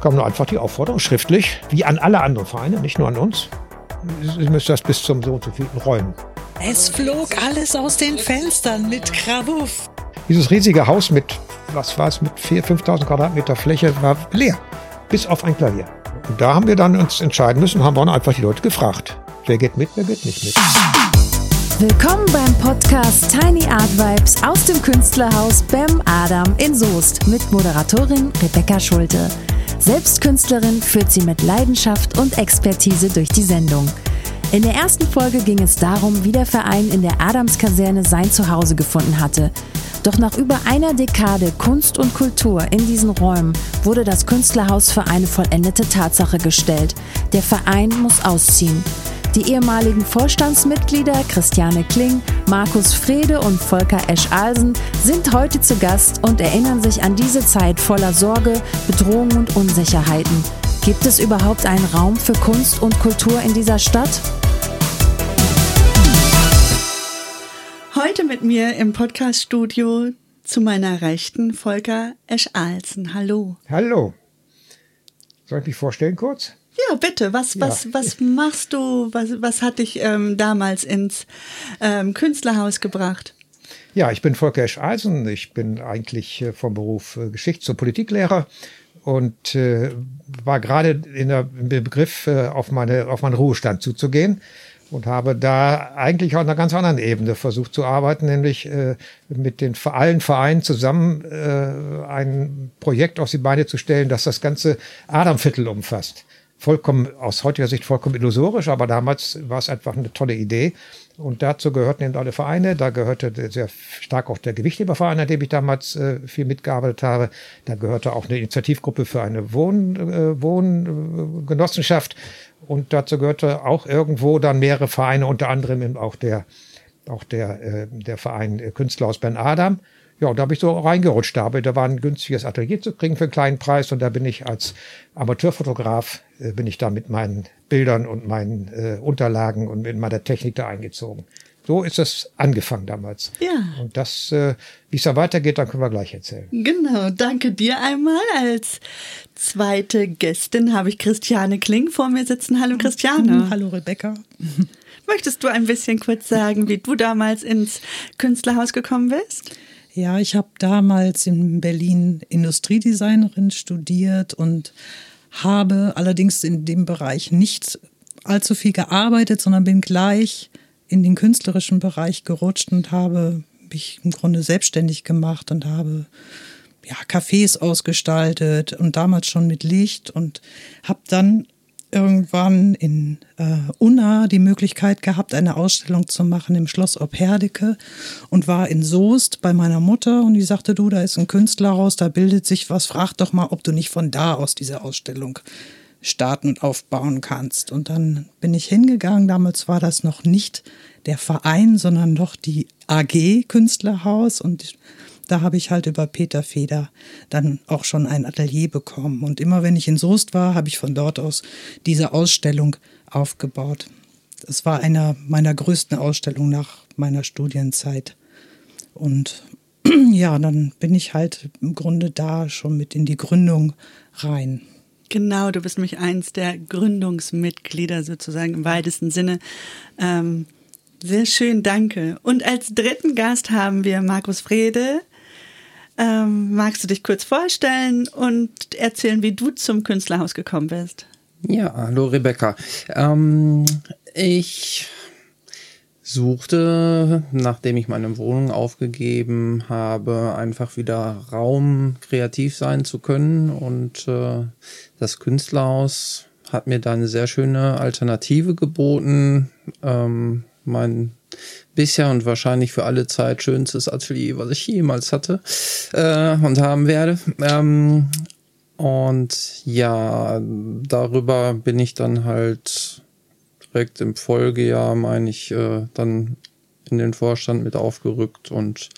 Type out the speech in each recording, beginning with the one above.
kam nur einfach die Aufforderung schriftlich, wie an alle anderen Vereine, nicht nur an uns. Ihr müsst das bis zum so und so vielen räumen. Es flog alles aus den Fenstern mit Krawuff. Dieses riesige Haus mit, was war es, mit 4.000, 5.000 Quadratmeter Fläche war leer. Bis auf ein Klavier. Und da haben wir dann uns entscheiden müssen, haben wir einfach die Leute gefragt. Wer geht mit, wer geht nicht mit. Willkommen beim Podcast Tiny Art Vibes aus dem Künstlerhaus Bam Adam in Soest mit Moderatorin Rebecca Schulte. Selbst Künstlerin führt sie mit Leidenschaft und Expertise durch die Sendung. In der ersten Folge ging es darum, wie der Verein in der Adamskaserne sein Zuhause gefunden hatte. Doch nach über einer Dekade Kunst und Kultur in diesen Räumen wurde das Künstlerhaus für eine vollendete Tatsache gestellt. Der Verein muss ausziehen. Die ehemaligen Vorstandsmitglieder Christiane Kling, Markus Frede und Volker Esch-Alsen sind heute zu Gast und erinnern sich an diese Zeit voller Sorge, Bedrohung und Unsicherheiten. Gibt es überhaupt einen Raum für Kunst und Kultur in dieser Stadt? Heute mit mir im Podcaststudio zu meiner Rechten Volker Esch-Alsen. Hallo. Hallo. Soll ich mich vorstellen kurz? Ja, bitte. Was, ja. was, was machst du? Was, was hat dich ähm, damals ins ähm, Künstlerhaus gebracht? Ja, ich bin Volker Esch-Eisen. Ich bin eigentlich äh, vom Beruf äh, Geschichts- und Politiklehrer und äh, war gerade in der, im Begriff, äh, auf, meine, auf meinen Ruhestand zuzugehen und habe da eigentlich auf einer ganz anderen Ebene versucht zu arbeiten, nämlich äh, mit den allen Vereinen zusammen äh, ein Projekt auf die Beine zu stellen, das das ganze Adamviertel umfasst vollkommen, aus heutiger Sicht vollkommen illusorisch, aber damals war es einfach eine tolle Idee. Und dazu gehörten eben alle Vereine. Da gehörte sehr stark auch der Gewichtheberverein, an dem ich damals äh, viel mitgearbeitet habe. Da gehörte auch eine Initiativgruppe für eine Wohn, äh, Wohngenossenschaft. Und dazu gehörte auch irgendwo dann mehrere Vereine, unter anderem eben auch der, auch der, äh, der Verein Künstler aus Ben Adam. Ja, und da habe ich so reingerutscht. Da, da war ein günstiges Atelier zu kriegen für einen kleinen Preis und da bin ich als Amateurfotograf, äh, bin ich da mit meinen Bildern und meinen äh, Unterlagen und mit meiner Technik da eingezogen. So ist es angefangen damals. Ja. Und das, äh, wie es da weitergeht, dann können wir gleich erzählen. Genau, danke dir einmal. Als zweite Gästin habe ich Christiane Kling vor mir sitzen. Hallo Christiane. Hallo Rebecca. Möchtest du ein bisschen kurz sagen, wie du damals ins Künstlerhaus gekommen bist? Ja, ich habe damals in Berlin Industriedesignerin studiert und habe allerdings in dem Bereich nicht allzu viel gearbeitet, sondern bin gleich in den künstlerischen Bereich gerutscht und habe mich im Grunde selbstständig gemacht und habe ja, Cafés ausgestaltet und damals schon mit Licht und habe dann irgendwann in äh, Unna die Möglichkeit gehabt, eine Ausstellung zu machen im Schloss Opherdeke und war in Soest bei meiner Mutter und die sagte, du, da ist ein Künstlerhaus, da bildet sich was, frag doch mal, ob du nicht von da aus diese Ausstellung starten und aufbauen kannst. Und dann bin ich hingegangen, damals war das noch nicht der Verein, sondern noch die AG Künstlerhaus und da habe ich halt über Peter Feder dann auch schon ein Atelier bekommen. Und immer wenn ich in Soest war, habe ich von dort aus diese Ausstellung aufgebaut. Das war einer meiner größten Ausstellungen nach meiner Studienzeit. Und ja, dann bin ich halt im Grunde da schon mit in die Gründung rein. Genau, du bist mich eins der Gründungsmitglieder sozusagen im weitesten Sinne. Ähm, sehr schön, danke. Und als dritten Gast haben wir Markus Frede. Ähm, magst du dich kurz vorstellen und erzählen, wie du zum Künstlerhaus gekommen bist? Ja, hallo Rebecca. Ähm, ich suchte, nachdem ich meine Wohnung aufgegeben habe, einfach wieder Raum, kreativ sein zu können. Und äh, das Künstlerhaus hat mir da eine sehr schöne Alternative geboten. Ähm, mein bisher und wahrscheinlich für alle Zeit schönstes Atelier, was ich jemals hatte äh, und haben werde. Ähm, und ja, darüber bin ich dann halt direkt im Folgejahr, meine ich, äh, dann in den Vorstand mit aufgerückt und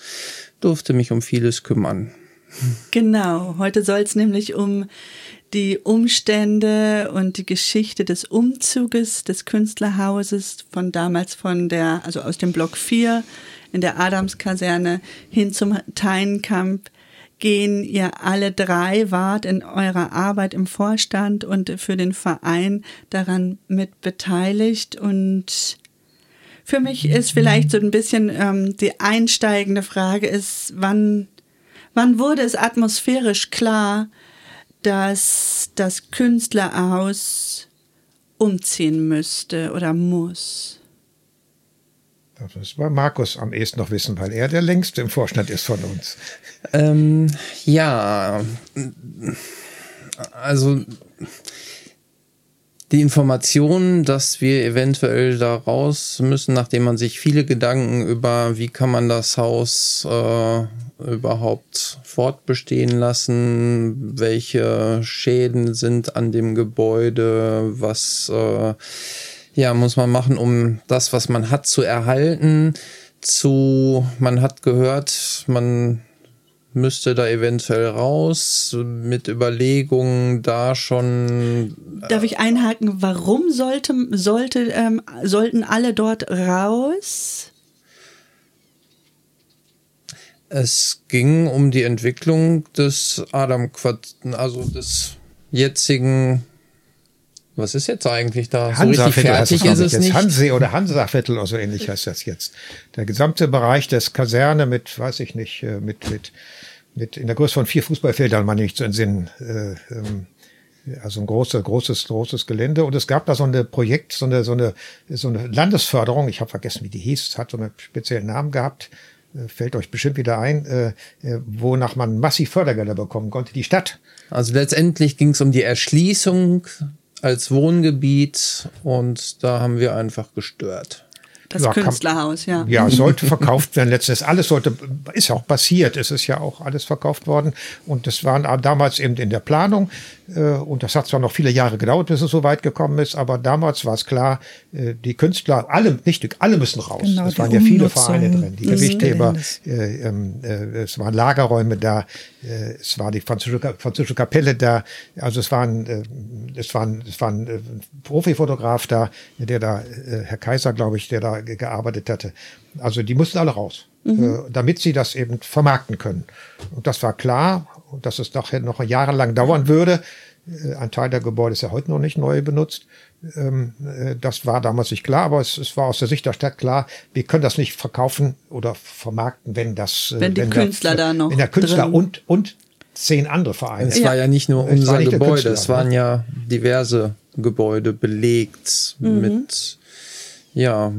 durfte mich um vieles kümmern. Genau, heute soll es nämlich um die Umstände und die Geschichte des Umzuges des Künstlerhauses von damals von der, also aus dem Block 4 in der Adamskaserne hin zum Teinkamp gehen. Ihr alle drei wart in eurer Arbeit im Vorstand und für den Verein daran mit beteiligt. Und für mich ist vielleicht so ein bisschen ähm, die einsteigende Frage ist, wann, wann wurde es atmosphärisch klar, dass das Künstlerhaus umziehen müsste oder muss? Das muss bei Markus am ehesten noch wissen, weil er der längste im Vorstand ist von uns. Ähm, ja, also die Information, dass wir eventuell da raus müssen, nachdem man sich viele Gedanken über, wie kann man das Haus äh, überhaupt fortbestehen lassen, welche Schäden sind an dem Gebäude, was äh, ja, muss man machen, um das, was man hat, zu erhalten, zu, man hat gehört, man müsste da eventuell raus mit Überlegungen da schon. Darf ich einhaken? Warum sollte, sollte, ähm, sollten alle dort raus? Es ging um die Entwicklung des Adam also des jetzigen was ist jetzt eigentlich da? So richtig fertig ist es jetzt. nicht. Hansee oder Hansaviertel oder so ähnlich heißt das jetzt. Der gesamte Bereich des Kaserne mit, weiß ich nicht, äh, mit, mit, mit in der Größe von vier Fußballfeldern, meine ich zu entsinnen. Äh, ähm, also ein großes, großes, großes Gelände. Und es gab da so ein Projekt, so eine, so eine, so eine Landesförderung. Ich habe vergessen, wie die hieß. Hat so einen speziellen Namen gehabt. Äh, fällt euch bestimmt wieder ein, äh, äh, wonach man massiv Fördergelder bekommen konnte. Die Stadt. Also letztendlich ging es um die Erschließung als Wohngebiet und da haben wir einfach gestört. Das ja, Künstlerhaus, ja. Ja, sollte verkauft werden. Letztens alles sollte, ist ja auch passiert. Es ist ja auch alles verkauft worden. Und das war damals eben in der Planung. Äh, und das hat zwar noch viele Jahre gedauert, bis es so weit gekommen ist, aber damals war es klar, äh, die Künstler, alle, nicht alle müssen raus. Genau, es waren ja viele Vereine drin, die Gewichtheber, äh, ähm, äh, es waren Lagerräume da, äh, es war die französische, französische Kapelle da, also es waren, äh, es waren, es waren Profifotograf da, der da, Herr Kaiser, glaube ich, der da gearbeitet hatte. Also die mussten alle raus. Mhm. Äh, damit sie das eben vermarkten können. Und das war klar, dass es nachher noch jahrelang dauern würde. Äh, ein Teil der Gebäude ist ja heute noch nicht neu benutzt. Ähm, äh, das war damals nicht klar, aber es, es, war aus der Sicht der Stadt klar, wir können das nicht verkaufen oder vermarkten, wenn das, wenn die wenn Künstler der, da noch, wenn der Künstler drin. und und zehn andere Vereine. Es war ja nicht nur unser Gebäude, es waren ne? ja diverse Gebäude belegt mhm. mit ja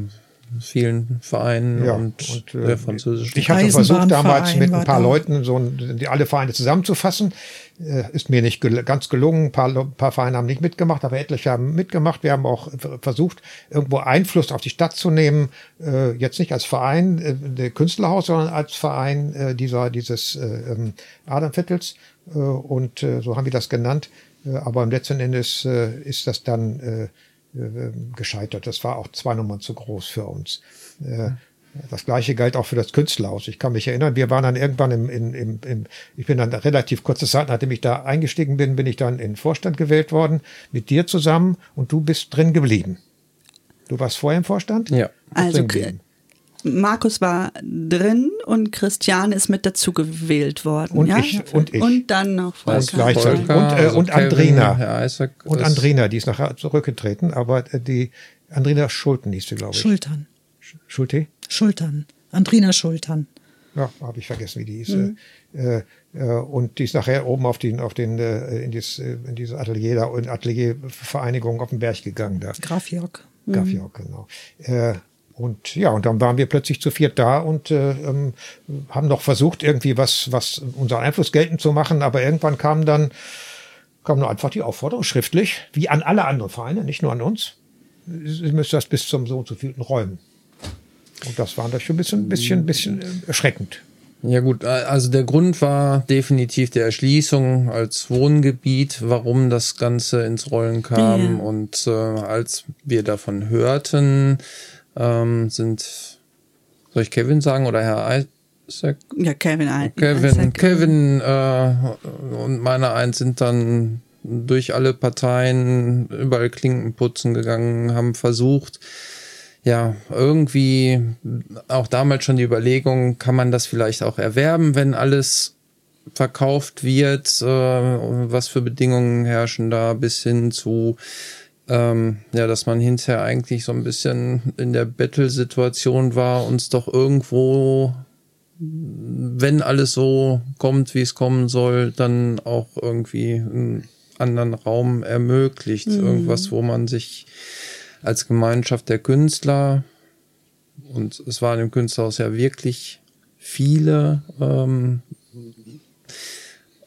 vielen Vereinen ja, und, und äh, der französischen. Ich hatte versucht damals mit ein paar Leuten so die alle Vereine zusammenzufassen. Äh, ist mir nicht gel ganz gelungen. Ein paar, paar Vereine haben nicht mitgemacht, aber etliche haben mitgemacht. Wir haben auch versucht, irgendwo Einfluss auf die Stadt zu nehmen. Äh, jetzt nicht als Verein äh, der Künstlerhaus, sondern als Verein äh, dieser dieses äh, ähm, Adamviertels. Äh, und äh, so haben wir das genannt. Äh, aber im letzten Endes äh, ist das dann gescheitert. Das war auch zwei Nummern zu groß für uns. Äh, das gleiche galt auch für das Künstlerhaus. Ich kann mich erinnern, wir waren dann irgendwann im, im, im, im ich bin dann relativ kurze Zeit, nachdem ich da eingestiegen bin, bin ich dann in den Vorstand gewählt worden, mit dir zusammen und du bist drin geblieben. Du warst vorher im Vorstand? Ja. Also Markus war drin und Christian ist mit dazu gewählt worden. Und ja? ich. Und ich. Und dann noch Volker. Und, Volker, und, äh, also und Andrina. und Andrina, die ist nachher zurückgetreten, aber äh, die Andrina Schulten hieß sie, glaube ich. Schultern. Schulte? Schultern. Andrina Schultern. Ja, habe ich vergessen, wie die hieß. Mhm. Äh, äh, und die ist nachher oben auf den, auf den, äh, in, dieses, äh, in dieses Atelier da, in Ateliervereinigung auf den Berg gegangen da. Graf Jörg. Graf Jörg, genau. Und ja, und dann waren wir plötzlich zu viert da und äh, ähm, haben noch versucht, irgendwie was, was unseren Einfluss geltend zu machen, aber irgendwann kam dann, kam nur einfach die Aufforderung schriftlich, wie an alle anderen Vereine, nicht nur an uns. Sie müssen das bis zum so und so vielten räumen. Und das war natürlich ein bisschen, bisschen, bisschen äh, erschreckend. Ja gut, also der Grund war definitiv der Erschließung als Wohngebiet, warum das Ganze ins Rollen kam. Ja. Und äh, als wir davon hörten, ähm, sind, soll ich Kevin sagen oder Herr Isaac? Ja, Kevin. Kevin, Isaac. Kevin äh, und meine eins sind dann durch alle Parteien überall Klinken putzen gegangen, haben versucht, ja, irgendwie auch damals schon die Überlegung, kann man das vielleicht auch erwerben, wenn alles verkauft wird, äh, was für Bedingungen herrschen da, bis hin zu ähm, ja, dass man hinterher eigentlich so ein bisschen in der Battle-Situation war, uns doch irgendwo, wenn alles so kommt, wie es kommen soll, dann auch irgendwie einen anderen Raum ermöglicht. Mhm. Irgendwas, wo man sich als Gemeinschaft der Künstler, und es waren im Künstlerhaus ja wirklich viele, ähm,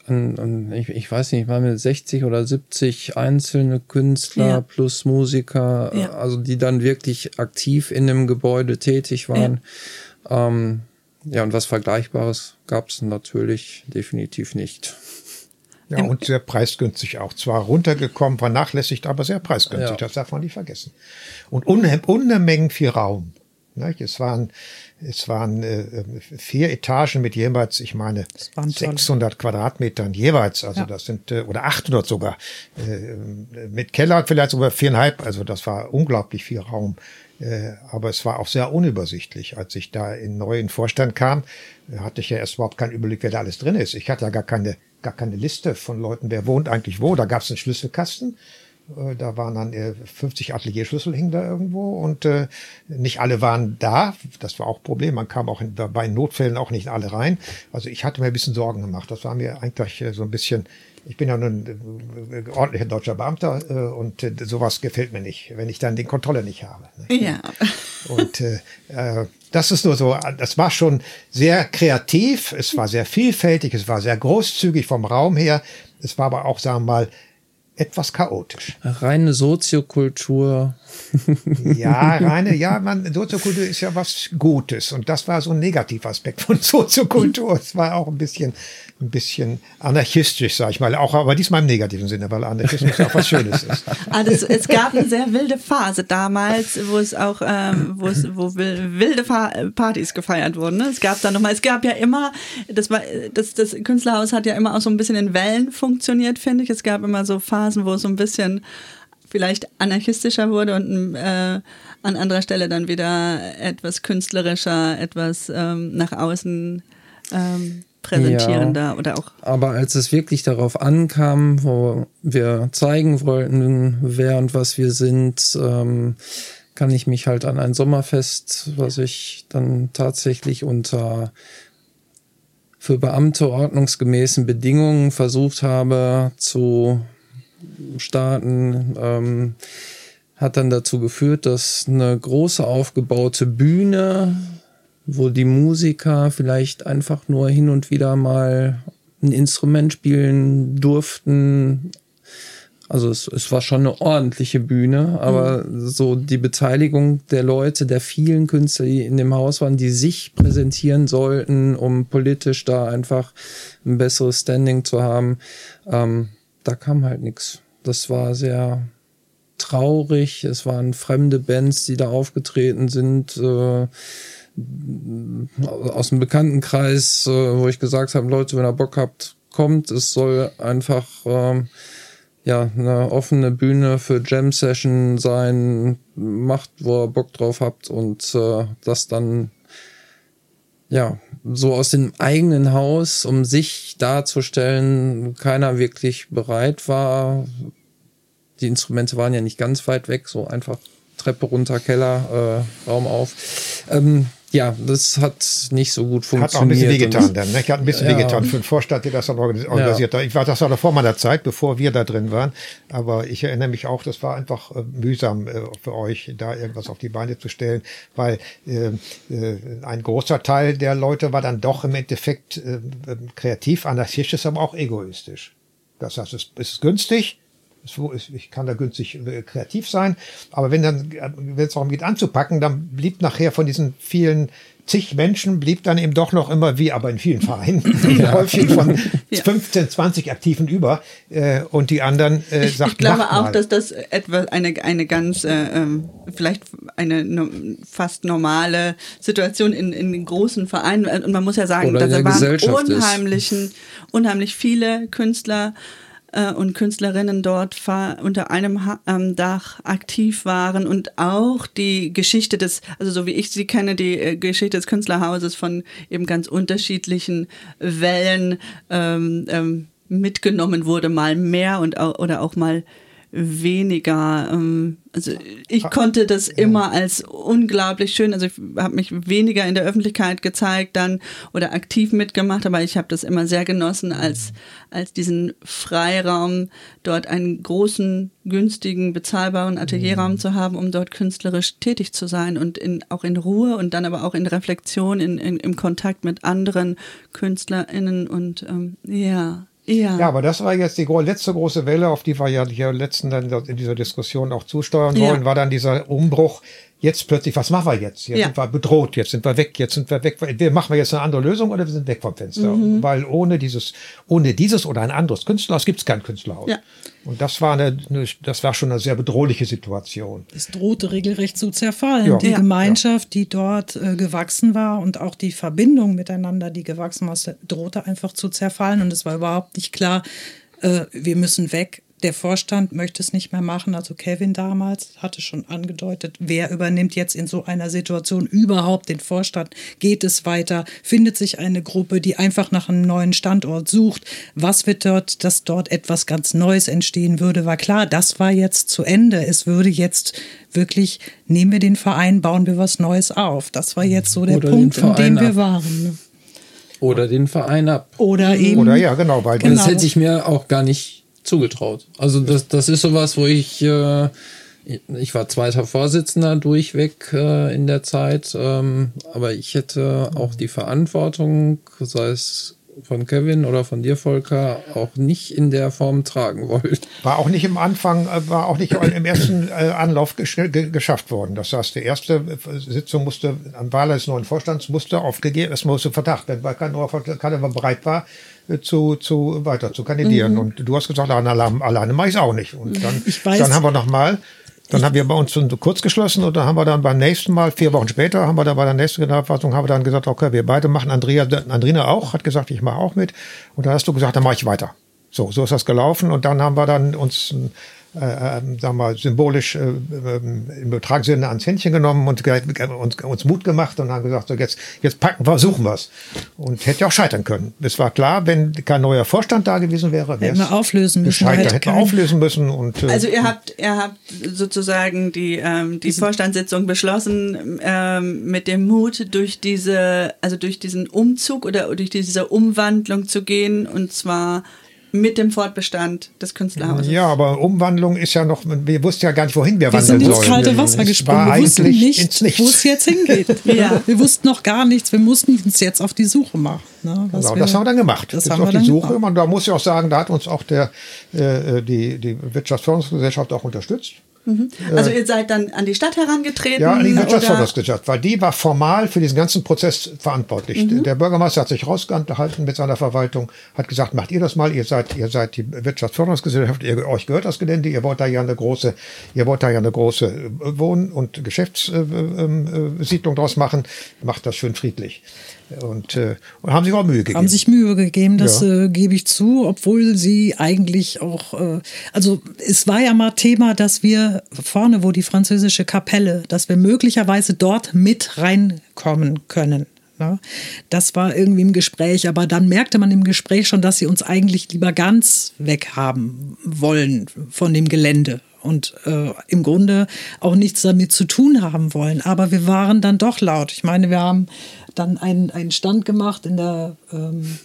an, an, ich, ich weiß nicht, waren wir 60 oder 70 einzelne Künstler ja. plus Musiker, ja. also die dann wirklich aktiv in dem Gebäude tätig waren. Ja, ähm, ja und was Vergleichbares gab es natürlich definitiv nicht. Ja, und sehr preisgünstig auch. Zwar runtergekommen, vernachlässigt, aber sehr preisgünstig. Ja. Das darf man nicht vergessen. Und Unmengen viel Raum. Es waren, es waren äh, vier Etagen mit jeweils, ich meine, 600 Quadratmetern jeweils. Also ja. das sind, äh, oder 800 sogar. Äh, mit Keller vielleicht sogar viereinhalb. Also das war unglaublich viel Raum. Äh, aber es war auch sehr unübersichtlich. Als ich da in neuen Vorstand kam, hatte ich ja erst überhaupt keinen Überblick, wer da alles drin ist. Ich hatte ja gar keine, gar keine Liste von Leuten, wer wohnt eigentlich wo. Da gab es einen Schlüsselkasten. Äh, da waren dann 50 Atelierschlüssel hingen da irgendwo und äh, nicht alle waren da. Das war auch ein Problem. Man kam auch in, bei Notfällen auch nicht alle rein. Also ich hatte mir ein bisschen Sorgen gemacht. Das war mir eigentlich so ein bisschen ich bin ja nun äh, ordentlicher deutscher Beamter äh, und äh, sowas gefällt mir nicht, wenn ich dann die Kontrolle nicht habe. Ne? Ja. Und äh, äh, das ist nur so, das war schon sehr kreativ, es war sehr vielfältig, es war sehr großzügig vom Raum her, es war aber auch, sagen wir mal, etwas chaotisch. Reine Soziokultur. ja, reine, ja, man, Soziokultur ist ja was Gutes und das war so ein Negativaspekt von Soziokultur. Es war auch ein bisschen ein bisschen anarchistisch, sag ich mal. Auch, aber diesmal im negativen Sinne, weil Anarchismus ja auch was Schönes ist. Also es gab eine sehr wilde Phase damals, wo es auch, ähm, wo es, wo wilde Partys gefeiert wurden. Ne? Es gab da nochmal, es gab ja immer, das war, das, das Künstlerhaus hat ja immer auch so ein bisschen in Wellen funktioniert, finde ich. Es gab immer so Phasen, wo es so ein bisschen vielleicht anarchistischer wurde und äh, an anderer Stelle dann wieder etwas künstlerischer, etwas ähm, nach außen ähm, präsentierender ja, oder auch. Aber als es wirklich darauf ankam, wo wir zeigen wollten, wer und was wir sind, ähm, kann ich mich halt an ein Sommerfest, was ich dann tatsächlich unter für Beamte ordnungsgemäßen Bedingungen versucht habe zu starten, ähm, hat dann dazu geführt, dass eine große aufgebaute Bühne wo die Musiker vielleicht einfach nur hin und wieder mal ein Instrument spielen durften. Also es, es war schon eine ordentliche Bühne, aber mhm. so die Beteiligung der Leute, der vielen Künstler, die in dem Haus waren, die sich präsentieren sollten, um politisch da einfach ein besseres Standing zu haben, ähm, da kam halt nichts. Das war sehr traurig. Es waren fremde Bands, die da aufgetreten sind. Äh, aus dem Bekanntenkreis, äh, wo ich gesagt habe, Leute, wenn ihr Bock habt, kommt. Es soll einfach ähm, ja eine offene Bühne für Jam Session sein. Macht, wo ihr Bock drauf habt und äh, das dann ja so aus dem eigenen Haus, um sich darzustellen, keiner wirklich bereit war. Die Instrumente waren ja nicht ganz weit weg, so einfach Treppe runter, Keller, äh, Raum auf. Ähm, ja, das hat nicht so gut funktioniert. Hat auch ein bisschen wehgetan dann. Ne? Hat ein bisschen ja. wehgetan für den Vorstand, der das dann organisiert hat. Ja. Ich war, das war noch vor meiner Zeit, bevor wir da drin waren. Aber ich erinnere mich auch, das war einfach äh, mühsam äh, für euch, da irgendwas auf die Beine zu stellen, weil äh, äh, ein großer Teil der Leute war dann doch im Endeffekt äh, kreativ, anarchistisch, aber auch egoistisch. Das heißt, es ist günstig, ich kann da günstig äh, kreativ sein, aber wenn dann, wenn es darum geht anzupacken, dann blieb nachher von diesen vielen zig Menschen blieb dann eben doch noch immer, wie aber in vielen Vereinen, ja. häufig von ja. 15, 20 Aktiven über äh, und die anderen äh, ich, sagt, Ich glaube auch, dass das etwa eine, eine ganz, äh, ähm, vielleicht eine no, fast normale Situation in, in großen Vereinen und man muss ja sagen, da waren unheimlichen, unheimlich viele Künstler äh, und Künstlerinnen dort unter einem ähm, Dach aktiv waren und auch die Geschichte des, also so wie ich sie kenne, die äh, Geschichte des Künstlerhauses von eben ganz unterschiedlichen Wellen ähm, ähm, mitgenommen wurde, mal mehr und oder auch mal weniger. Ähm, also ich ah, konnte das immer als unglaublich schön, also ich habe mich weniger in der Öffentlichkeit gezeigt dann oder aktiv mitgemacht, aber ich habe das immer sehr genossen, als, als diesen Freiraum, dort einen großen, günstigen, bezahlbaren Atelierraum mhm. zu haben, um dort künstlerisch tätig zu sein und in, auch in Ruhe und dann aber auch in Reflexion, in, in, im Kontakt mit anderen KünstlerInnen und ähm, ja, ja. ja, aber das war jetzt die letzte große Welle, auf die wir ja hier letzten dann in dieser Diskussion auch zusteuern ja. wollen, war dann dieser Umbruch jetzt plötzlich, was machen wir jetzt? Jetzt ja. sind wir bedroht, jetzt sind wir weg, jetzt sind wir weg. Wir machen wir jetzt eine andere Lösung oder wir sind weg vom Fenster. Mhm. Weil ohne dieses, ohne dieses oder ein anderes Künstlerhaus gibt es kein Künstlerhaus. Ja. Und das war eine, das war schon eine sehr bedrohliche Situation. Es drohte regelrecht zu zerfallen. Ja. Die Gemeinschaft, die dort äh, gewachsen war und auch die Verbindung miteinander, die gewachsen war, drohte einfach zu zerfallen. Und es war überhaupt nicht klar, äh, wir müssen weg der Vorstand möchte es nicht mehr machen. Also Kevin damals hatte schon angedeutet, wer übernimmt jetzt in so einer Situation überhaupt den Vorstand? Geht es weiter? Findet sich eine Gruppe, die einfach nach einem neuen Standort sucht? Was wird dort, dass dort etwas ganz Neues entstehen würde? War klar, das war jetzt zu Ende. Es würde jetzt wirklich, nehmen wir den Verein, bauen wir was Neues auf. Das war jetzt so der Oder Punkt, an dem wir waren. Oder den Verein ab. Oder eben. Oder ja, genau. Weil genau. Das hätte ich mir auch gar nicht zugetraut. Also das, das ist sowas, wo ich, äh, ich war zweiter Vorsitzender durchweg äh, in der Zeit, ähm, aber ich hätte auch die Verantwortung, sei es von Kevin oder von dir, Volker, auch nicht in der Form tragen wollen. War auch nicht im Anfang, äh, war auch nicht im ersten äh, Anlauf geschafft worden. Das heißt, die erste äh, Sitzung musste, an Wahl des neuen Vorstands musste aufgegeben, es musste Verdacht, wenn keiner bereit war, zu, zu weiter zu kandidieren. Mhm. Und du hast gesagt, alleine, alleine mache ich es auch nicht. Und dann, dann haben wir noch mal dann haben wir bei uns kurz geschlossen und dann haben wir dann beim nächsten Mal, vier Wochen später, haben wir dann bei der nächsten Generalversammlung, haben wir dann gesagt, okay, wir beide machen, Andrea, Andrina auch, hat gesagt, ich mache auch mit. Und dann hast du gesagt, dann mache ich weiter. So, so ist das gelaufen. Und dann haben wir dann uns äh, äh, sagen wir, symbolisch äh, ähm, im übertragenen Sinne ans Händchen genommen und uns, uns Mut gemacht und haben gesagt, so jetzt, jetzt packen wir, suchen wir es. Und hätte auch scheitern können. Es war klar, wenn kein neuer Vorstand da gewesen wäre, hätten wir auflösen müssen. Gescheitert, hätten wir auflösen müssen. Und, äh, also ihr habt, ihr habt sozusagen die, ähm, die Vorstandssitzung beschlossen ähm, mit dem Mut, durch diese, also durch diesen Umzug oder durch diese Umwandlung zu gehen und zwar mit dem Fortbestand des Künstlerhauses. Ja, aber Umwandlung ist ja noch, wir wussten ja gar nicht, wohin wir, wir wandeln sollen. Wir sind ins kalte Wasser gesprungen. Wir wussten nicht, wo es jetzt hingeht. ja. Wir wussten noch gar nichts. Wir mussten uns jetzt auf die Suche machen. Ne, genau, wir, das haben wir dann gemacht. Das haben auf wir die Suche. Gemacht. Und da muss ich auch sagen, da hat uns auch der, äh, die, die Wirtschaftsförderungsgesellschaft auch unterstützt. Mhm. Also ihr seid dann an die Stadt herangetreten? Ja, an die Wirtschaftsförderungsgesellschaft, weil die war formal für diesen ganzen Prozess verantwortlich. Mhm. Der Bürgermeister hat sich rausgehalten mit seiner Verwaltung, hat gesagt, macht ihr das mal, ihr seid, ihr seid die Wirtschaftsförderungsgesellschaft, ihr, euch gehört das Gelände, ihr wollt da ja eine große, ihr wollt da ja eine große äh, Wohn- und Geschäftssiedlung äh, äh, draus machen, macht das schön friedlich. Und, äh, und haben sich auch Mühe gegeben. Haben sich Mühe gegeben, das ja. äh, gebe ich zu, obwohl sie eigentlich auch, äh, also es war ja mal Thema, dass wir vorne, wo die französische Kapelle, dass wir möglicherweise dort mit reinkommen können. Ne? Das war irgendwie im Gespräch, aber dann merkte man im Gespräch schon, dass sie uns eigentlich lieber ganz weghaben wollen von dem Gelände und äh, im Grunde auch nichts damit zu tun haben wollen. Aber wir waren dann doch laut. Ich meine, wir haben dann einen, einen Stand gemacht in der ähm,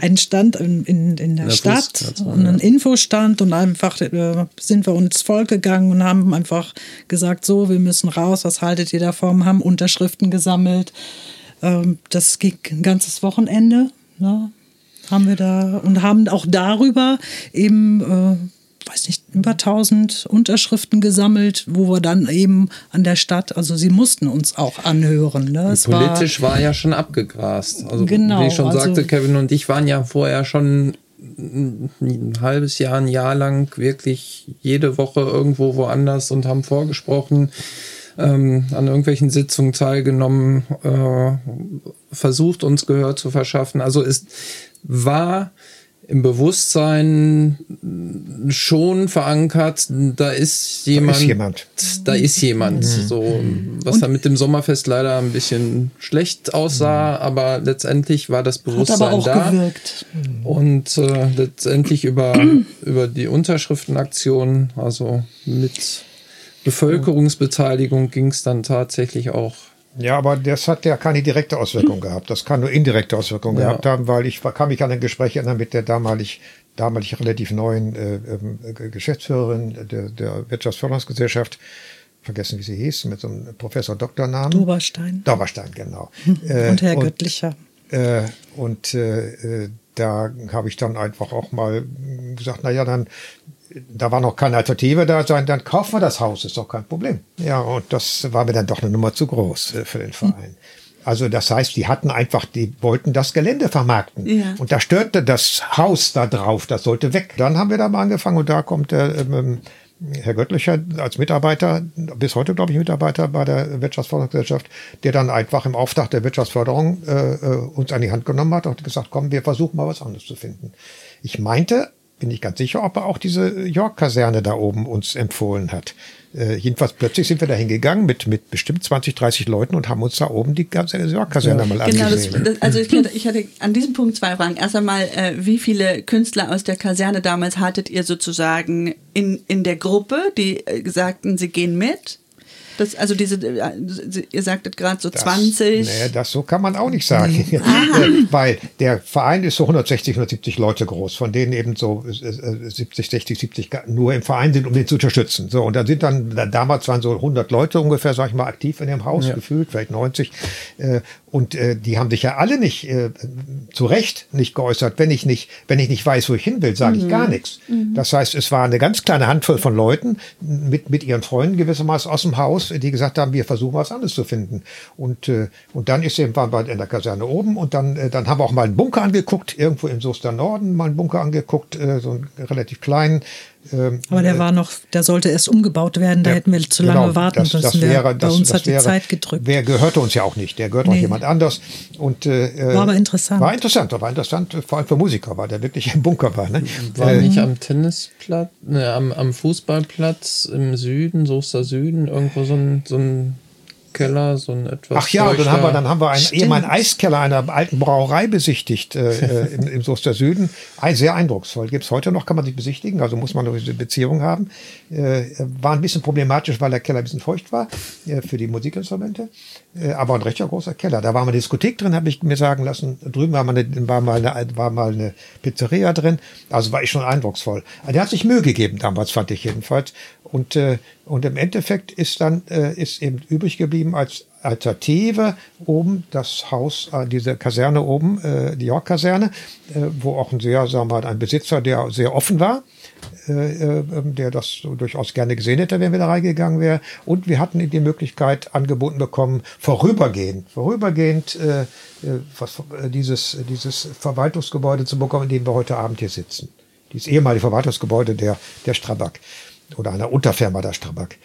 einen Stand in, in, in der, der Stadt und einen Infostand und einfach äh, sind wir uns vollgegangen und haben einfach gesagt, so, wir müssen raus, was haltet ihr davon, haben Unterschriften gesammelt. Ähm, das ging ein ganzes Wochenende, ne? haben wir da und haben auch darüber eben äh, weiß nicht, über 1000 Unterschriften gesammelt, wo wir dann eben an der Stadt, also sie mussten uns auch anhören. Ne? politisch war, war, ja schon abgegrast. Also, genau, wie ich schon also, sagte, Kevin und ich waren ja vorher schon ein halbes Jahr, ein Jahr lang wirklich jede Woche irgendwo woanders und haben vorgesprochen, ähm, an irgendwelchen Sitzungen teilgenommen, äh, versucht uns Gehör zu verschaffen. Also es war im Bewusstsein schon verankert, da ist jemand, Da ist jemand. da ist jemand, so, was dann mit dem Sommerfest leider ein bisschen schlecht aussah, aber letztendlich war das Hat Bewusstsein aber auch da. gewirkt. Und äh, letztendlich über, über die Unterschriftenaktion, also mit Bevölkerungsbeteiligung ging es dann tatsächlich auch. Ja, aber das hat ja keine direkte Auswirkung gehabt. Das kann nur indirekte Auswirkungen Ja. gehabt haben, weil ich kann mich an ein Gespräch erinnern mit der damalig, damalig relativ neuen äh, ähm, äh, Geschäftsführerin der, der Wirtschaftsförderungsgesellschaft, vergessen wie sie hieß, mit so einem Professor Doktornamen. Doberstein Dauberstein, genau. Äh, und Herr Göttlicher. Äh, und äh, äh, da habe ich dann einfach auch mal gesagt, na ja, dann da war noch keine Alternative da, dann, dann kaufen wir das Haus, ist doch kein Problem. Ja, und das war mir dann doch eine Nummer zu groß äh, für den Verein. Also das heißt, die hatten einfach, die wollten das Gelände vermarkten. Ja. Und da störte das Haus da drauf, das sollte weg. Dann haben wir da mal angefangen und da kommt der ähm, Herr Göttlicher als Mitarbeiter, bis heute glaube ich Mitarbeiter bei der Wirtschaftsförderungsgesellschaft, der dann einfach im Auftrag der Wirtschaftsförderung äh, äh, uns an die Hand genommen hat und gesagt, komm, wir versuchen mal was anderes zu finden. Ich meinte, bin ich ganz sicher, ob er auch diese York-Kaserne da oben uns empfohlen hat. Äh, jedenfalls plötzlich sind wir da hingegangen mit, mit bestimmt 20, 30 Leuten und haben uns da oben die ganze York-Kaserne mal Genau, angesehen. das, also ich hatte, ich hatte an diesem Punkt zwei Fragen. Erst einmal, äh, wie viele Künstler aus der Kaserne damals hattet ihr sozusagen in, in der Gruppe, die äh, sagten, sie gehen mit? Das, also diese, äh, ihr sagtet gerade so Das- 20. Nee, das so kann man auch nicht sagen. Äh, Weil der Verein ist so 160, 170 Leute groß, von denen eben so äh, äh, 70, 60, 70 ga- nur im Verein sind, um den zu unterstützen. So, und da sind dann, da- damals waren so 100 Leute ungefähr, sag ich mal, aktiv in dem Haus, gefühlt, vielleicht 90. Und äh, die haben sich ja alle nicht, äh, zu Recht nicht geäußert. Wenn ich nicht, wenn ich nicht weiß, wo ich hin will, sage ich gar nichts. Das heißt, es war eine ganz kleine Handvoll von Leuten mit, mit ihren Freunden gewissermaßen aus dem Haus, die gesagt haben, wir versuchen was anderes zu finden. Und, äh, und dann ist eben, waren wir in der Kaserne oben und dann, äh, dann haben wir auch mal einen Bunker angeguckt, irgendwo im Soester Norden mal einen Bunker angeguckt, äh, so einen relativ kleinen. Ähm, Aber der war noch, der sollte erst umgebaut werden, da ja, hätten wir zu lange genau, warten das, müssen. das Der- wäre, Bei das, uns das hat die wäre, Zeit gedrückt. Wer gehörte uns ja auch nicht. Der gehört auch Nee. jemand anders. Und, äh, War aber interessant. War interessant, war interessant, vor allem für Musiker, weil der wirklich im Bunker war. Ne? War Äh, nicht am Tennisplatz, ne, am, am Fußballplatz im Süden, Soester Süden, irgendwo so ein, so ein Keller, so ein etwas. Ach ja, dann haben wir, dann haben wir einen, eben einen Eiskeller einer alten Brauerei besichtigt äh, äh, im, im Soester Süden. Ein, sehr eindrucksvoll. Gibt's heute noch, kann man sich besichtigen, also muss man noch diese Beziehung haben. Äh, war ein bisschen problematisch, weil der Keller ein bisschen feucht war äh, für die Musikinstrumente. Äh, aber ein recht großer Keller. Da war mal eine Diskothek drin, habe ich mir sagen lassen. Drüben war mal, eine, war, mal eine, war mal eine Pizzeria drin. Also war ich schon eindrucksvoll. Der hat sich Mühe gegeben damals, fand ich jedenfalls. Und, äh, und im Endeffekt ist dann äh, ist eben übrig geblieben als Alternative oben das Haus, äh, diese Kaserne oben, äh, die York-Kaserne, äh, wo auch ein sehr, sagen wir mal, ein Besitzer, der sehr offen war, äh, äh, der das so durchaus gerne gesehen hätte, wenn wir da reingegangen wäre. Und wir hatten die Möglichkeit angeboten bekommen, vorübergehend, vorübergehend äh, äh, was, äh, dieses, dieses Verwaltungsgebäude zu bekommen, in dem wir heute Abend hier sitzen. Dieses ehemalige Verwaltungsgebäude der, der Strabag oder einer Unterfirma der Strabag.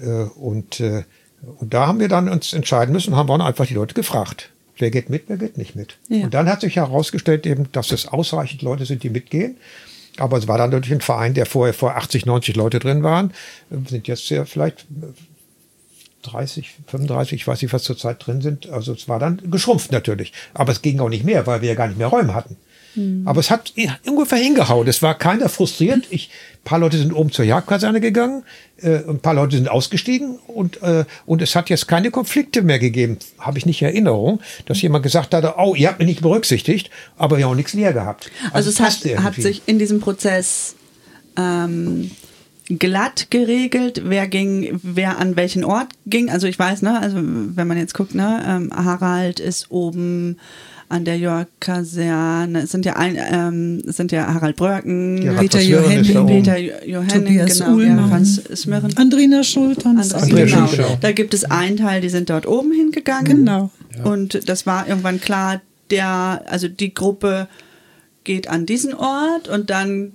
Äh, und, äh, und da haben wir dann uns entscheiden müssen, haben wir dann einfach die Leute gefragt. Wer geht mit, wer geht nicht mit. Ja. Und dann hat sich herausgestellt eben, dass es ausreichend Leute sind, die mitgehen. Aber es war dann natürlich ein Verein, der vorher vor 80, 90 Leute drin waren, sind jetzt ja vielleicht 30, 35, ich weiß nicht, was zurzeit drin sind. Also es war dann geschrumpft natürlich. Aber es ging auch nicht mehr, weil wir ja gar nicht mehr Räume hatten. Aber es hat ungefähr hingehauen. Es war keiner frustriert. Ich, ein paar Leute sind oben zur Jagdkaserne gegangen, äh, ein paar Leute sind ausgestiegen und, äh, und es hat jetzt keine Konflikte mehr gegeben. Habe ich nicht Erinnerung, dass jemand gesagt hatte, oh, ihr habt mich nicht berücksichtigt, aber wir haben auch nichts leer gehabt. Also, es hat, hat sich in diesem Prozess ähm, glatt geregelt, wer ging, wer an welchen Ort ging. Also ich weiß, ne, also wenn man jetzt guckt, ne, ähm, Harald ist oben an der York-Kaserne. Es sind ja ein, ähm, es sind ja Harald Bröcken, Gerhard Peter oben. Peter Jo- Johanning, Tobias genau. Gerhard von Smirren. Andrina Schultans. André genau. Schulz, Da gibt es einen Teil, die sind dort oben hingegangen. Genau. Und das war irgendwann klar, der, also die Gruppe geht an diesen Ort und dann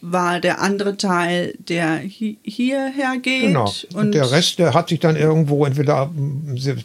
war der andere Teil, der hi hierher geht. Genau. Und, und, der Rest, der hat sich dann irgendwo entweder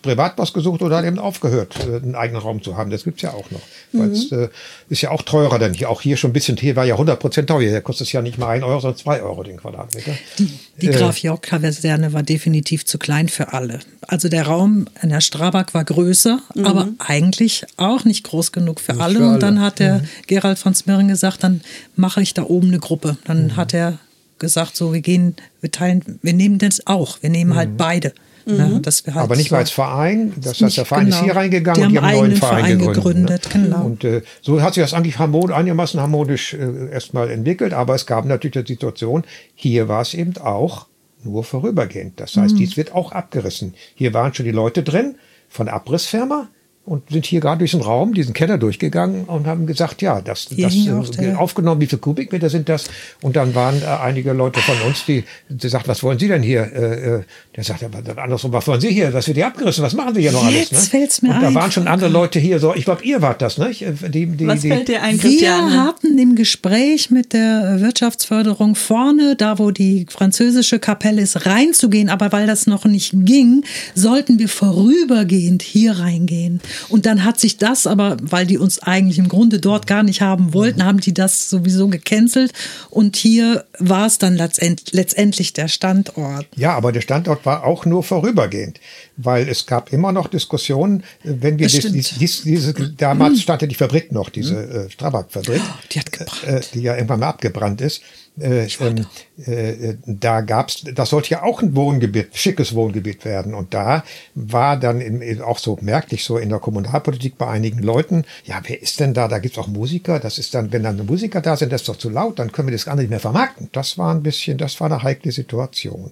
privat was gesucht oder hat eben aufgehört, äh, einen eigenen Raum zu haben. Das gibt's ja auch noch. Weil mhm. es äh, ist ja auch teurer, denn hier, auch hier schon ein bisschen, hier war ja 100 Prozent teuer. Hier kostet es ja nicht mal ein Euro, sondern zwei Euro den Quadratmeter. Die, die äh, Graf York-Kaserne war definitiv zu klein für alle. Also der Raum an der Strabag war größer, mhm. aber eigentlich auch nicht groß genug für alle. Für alle. Und dann hat der mhm. Gerald von Smirren gesagt, dann mache ich da oben eine Gruppe. Dann mhm. hat er gesagt, so wir gehen, wir teilen, wir nehmen das auch, wir nehmen halt mhm. beide. Ne, mhm. dass wir halt Aber nicht so, mal als Verein, das heißt, der Verein genau. ist hier reingegangen die und die haben einen neuen Verein, Verein gegründet. gegründet ne? genau. Und äh, so hat sich das eigentlich harmonisch, einigermaßen harmonisch äh, erstmal entwickelt, aber es gab natürlich die Situation, hier war es eben auch nur vorübergehend. Das heißt, mhm. dies wird auch abgerissen. Hier waren schon die Leute drin von Abrissfirma, und sind hier gerade durch den Raum, diesen Keller durchgegangen und haben gesagt, ja, das, das äh, aufgenommen, wie viele Kubikmeter sind das? Und dann waren äh, einige Leute von uns, die, die sagten, was wollen Sie denn hier? Äh, äh der sagte aber dann andersrum, was wollen Sie hier? Das wird hier abgerissen, was machen Sie hier noch Jetzt alles? Ne? Fällt's mir und da ein. waren schon andere Leute hier, so, ich glaube, ihr wart das, ne? Die, die, was die, fällt dir ein, Christiane? Wir hatten im Gespräch mit der Wirtschaftsförderung vorne, da wo die französische Kapelle ist, reinzugehen, aber weil das noch nicht ging, sollten wir vorübergehend hier reingehen. Und dann hat sich das aber, weil die uns eigentlich im Grunde dort gar nicht haben wollten, haben die das sowieso gecancelt. Und hier war es dann letztendlich der Standort. Ja, aber der Standort war auch nur vorübergehend, weil es gab immer noch Diskussionen, wenn wir dies, dies, diese, damals stand ja die Fabrik noch, diese äh, Strabag-Fabrik, die, hat gebrannt. Äh, die ja irgendwann mal abgebrannt ist. Äh, ähm, äh, da gab's, das sollte ja auch ein Wohngebiet, schickes Wohngebiet werden. Und da war dann in, auch so merklich so in der Kommunalpolitik bei einigen Leuten, ja, wer ist denn da? Da gibt's auch Musiker. Das ist dann, wenn dann Musiker da sind, das ist doch zu laut, dann können wir das gar nicht mehr vermarkten. Das war ein bisschen, das war eine heikle Situation.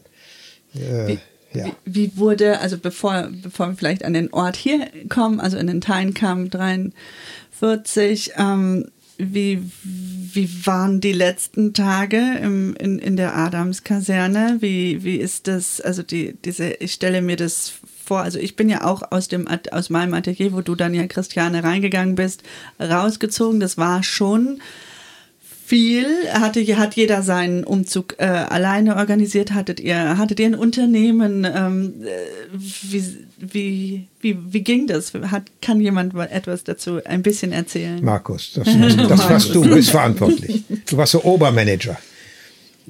Äh, wie, ja. wie, wie, wurde, also bevor, bevor wir vielleicht an den Ort hier kommen, also in den Teinkamp 43, ähm, wie, wie waren die letzten Tage im, in, in der Adams-Kaserne? Wie, wie ist das, also die, diese, ich stelle mir das vor, also ich bin ja auch aus, dem, aus meinem Atelier, wo du dann ja, Christiane, reingegangen bist, rausgezogen. Das war schon viel. Hatte, hat jeder seinen Umzug äh, alleine organisiert? Hattet ihr, hattet ihr ein Unternehmen? Ähm, äh, wie, wie, wie, wie ging das? Hat, kann jemand etwas dazu ein bisschen erzählen? Markus, das, das warst du, bist verantwortlich. Du warst so Obermanager.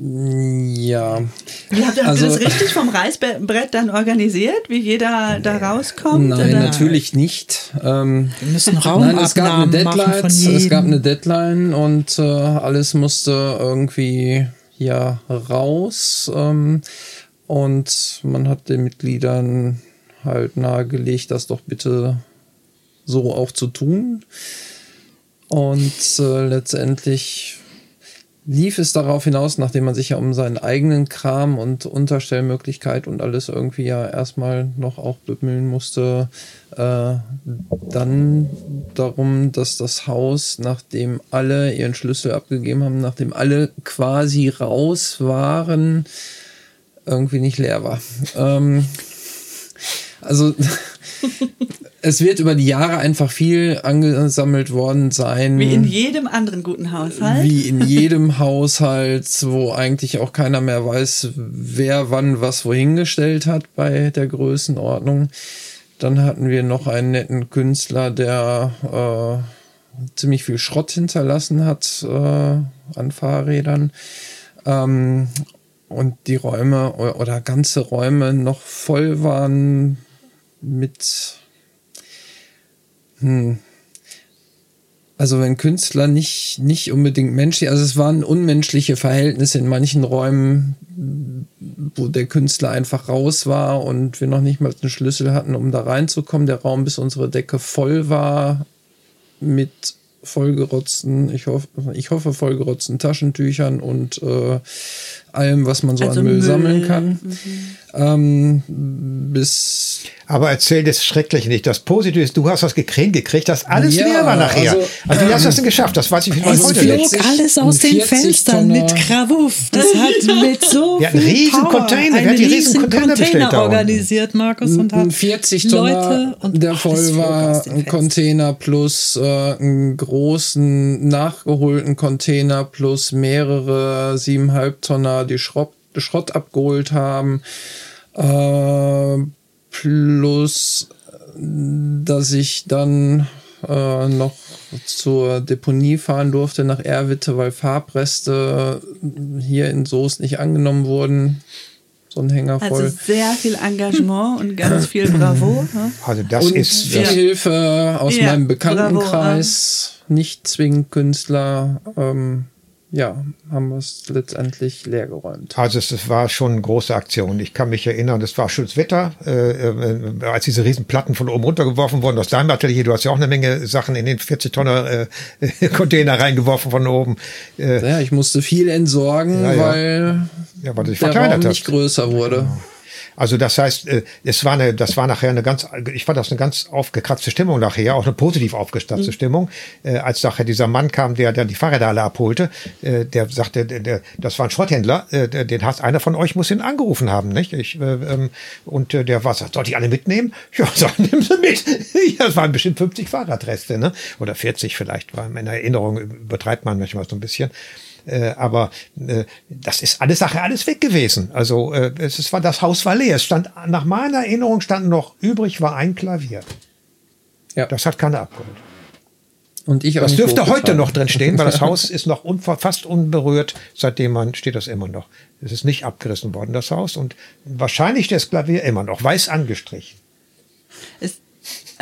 Ja. Wie habt, habt also, ihr das richtig vom Reißbrett dann organisiert, wie jeder da rauskommt? Nein, oder? natürlich nicht. Ähm, Wir müssen Raumabnahmen nein, es gab eine Deadline. Es gab eine Deadline und äh, alles musste irgendwie ja raus. Ähm, und man hat den Mitgliedern halt nahegelegt, das doch bitte so auch zu tun. Und äh, letztendlich lief es darauf hinaus, nachdem man sich ja um seinen eigenen Kram und Unterstellmöglichkeit und alles irgendwie ja erstmal noch auch bemühen musste, äh, dann darum, dass das Haus, nachdem alle ihren Schlüssel abgegeben haben, nachdem alle quasi raus waren, irgendwie nicht leer war. Ähm, also es wird über die Jahre einfach viel angesammelt worden sein. Wie in jedem anderen guten Haushalt. Wie in jedem Haushalt, wo eigentlich auch keiner mehr weiß, wer wann was wohin gestellt hat bei der Größenordnung. Dann hatten wir noch einen netten Künstler, der äh, ziemlich viel Schrott hinterlassen hat äh, an Fahrrädern. Ähm, und die Räume oder ganze Räume noch voll waren mit hm. Also wenn Künstler nicht, nicht unbedingt menschlich, also es waren unmenschliche Verhältnisse in manchen Räumen, wo der Künstler einfach raus war und wir noch nicht mal einen Schlüssel hatten, um da reinzukommen. Der Raum bis unsere Decke voll war mit vollgerotzten, ich hoffe, ich hoffe vollgerotzten Taschentüchern und äh, allem, was man so Also an Müll, Müll. sammeln kann. Ähm, bis Aber erzähl das Schreckliche nicht. Das Positive ist, du hast was gekriegt, gekriegt, das alles Ja, leer war nachher. Also, also, wie hast du das denn geschafft? Das weiß ich wie Es heute flog nicht. 40 alles aus den 40 Fenstern Tonner. mit Krawuff. Das hat mit so Ja, viel riesen Power Container. Einen die riesen riesen Container bestellt Container unten? organisiert, Markus, und hat 40 Leute Tonner, und der voll war, ein. Container plus äh, einen großen nachgeholten Container plus mehrere siebeneinhalb Tonner, die Schrott, Schrott abgeholt haben. Äh, plus, dass ich dann äh, noch zur Deponie fahren durfte nach Erwitte, weil Farbreste hier in Soest nicht angenommen wurden. So ein Hänger voll. Also sehr viel Engagement und ganz viel Bravo. ne? Also das und ist viel das, Hilfe aus Ja, meinem bravo, Bekanntenkreis, nicht zwingend Künstler. Ähm, ja, haben wir es letztendlich leer geräumt. Also es, war schon eine große Aktion. Ich kann mich erinnern, es war schönes Wetter, äh, äh, als diese Riesenplatten von oben runtergeworfen wurden. Aus deinem Atelier, du hast ja auch eine Menge Sachen in den 40 Tonner äh, Container reingeworfen von oben. Äh, Ja, ich musste viel entsorgen, Ja, ja. weil ja, weil der Raum nicht größer wurde. Also das heißt, äh, es war eine, das war nachher eine ganz, ich fand das eine ganz aufgekratzte Stimmung nachher, auch eine positiv aufgekratzte Stimmung, äh, als nachher dieser Mann kam, der dann die Fahrräder alle abholte, äh, der sagte, der, der, das war ein Schrotthändler, den hat einer von euch muss ihn angerufen haben, nicht? Ich, äh, ähm, und der war, sagt, soll ich alle mitnehmen? Ja, sag, nimm sie mit. ja, es waren bestimmt 50 Fahrradreste, ne? Oder 40 vielleicht, war in Erinnerung übertreibt man manchmal so ein bisschen. Äh, aber äh, das ist alles Sache, alles weg gewesen. Also äh, es ist, war, das Haus war leer. Es stand, nach meiner Erinnerung stand noch übrig war ein Klavier. Ja. Das hat keiner abgeholt. Und ich Das dürfte heute noch drin stehen, weil das Haus ist noch unver fast unberührt. Seitdem man steht das immer noch. Es ist nicht abgerissen worden, das Haus. Und wahrscheinlich das Klavier immer noch weiß angestrichen. Ist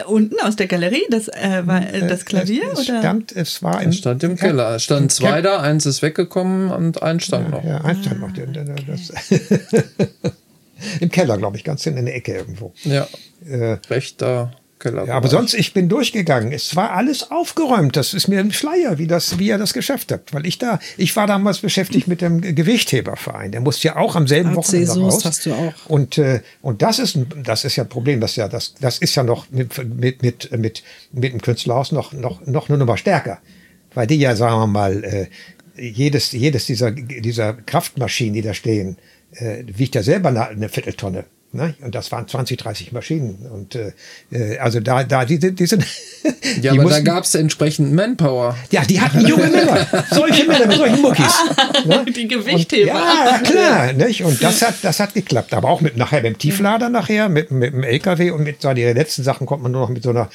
unten aus der Galerie das, äh, war, äh, das Klavier? Es, es oder? stand, es war im, Es stand im Keller. Es standen zwei da, eins ist weggekommen und eins stand noch. Ja, eins stand noch. der- Das Im Keller, glaube ich, ganz hinten in der Ecke irgendwo. Ja, Äh, rechter Ja, aber sonst, ich bin durchgegangen. Es war alles aufgeräumt. Das ist mir ein Schleier, wie, das, wie er das geschafft hat. Weil ich da, ich war damals beschäftigt mit dem Gewichtheberverein. Der musste ja auch am selben AC Wochenende Soest raus. hast du auch. Und, äh, und das ist, ein, das ist ja ein Problem. Das, ist ja, das, das ist ja noch mit, mit, mit, mit, mit dem Künstlerhaus noch, noch, noch eine Nummer stärker. Weil die ja, sagen wir mal, äh, jedes, jedes dieser, dieser Kraftmaschinen, die da stehen, äh, wiegt ja selber eine, eine Vierteltonne. Ne? Und das waren 20, 30 Maschinen. Und äh, äh, also da, da, die, die sind. Ja, die aber da gab es entsprechend Manpower. ja, die hatten junge Männer, solche Männer mit solchen Muckis. Ne? Die Gewichtheber. Ja, klar, nicht? Und das hat, das hat geklappt. Aber auch mit nachher mit dem Tieflader nachher, mit, mit dem LKW und mit so die letzten Sachen kommt man nur noch mit so einer,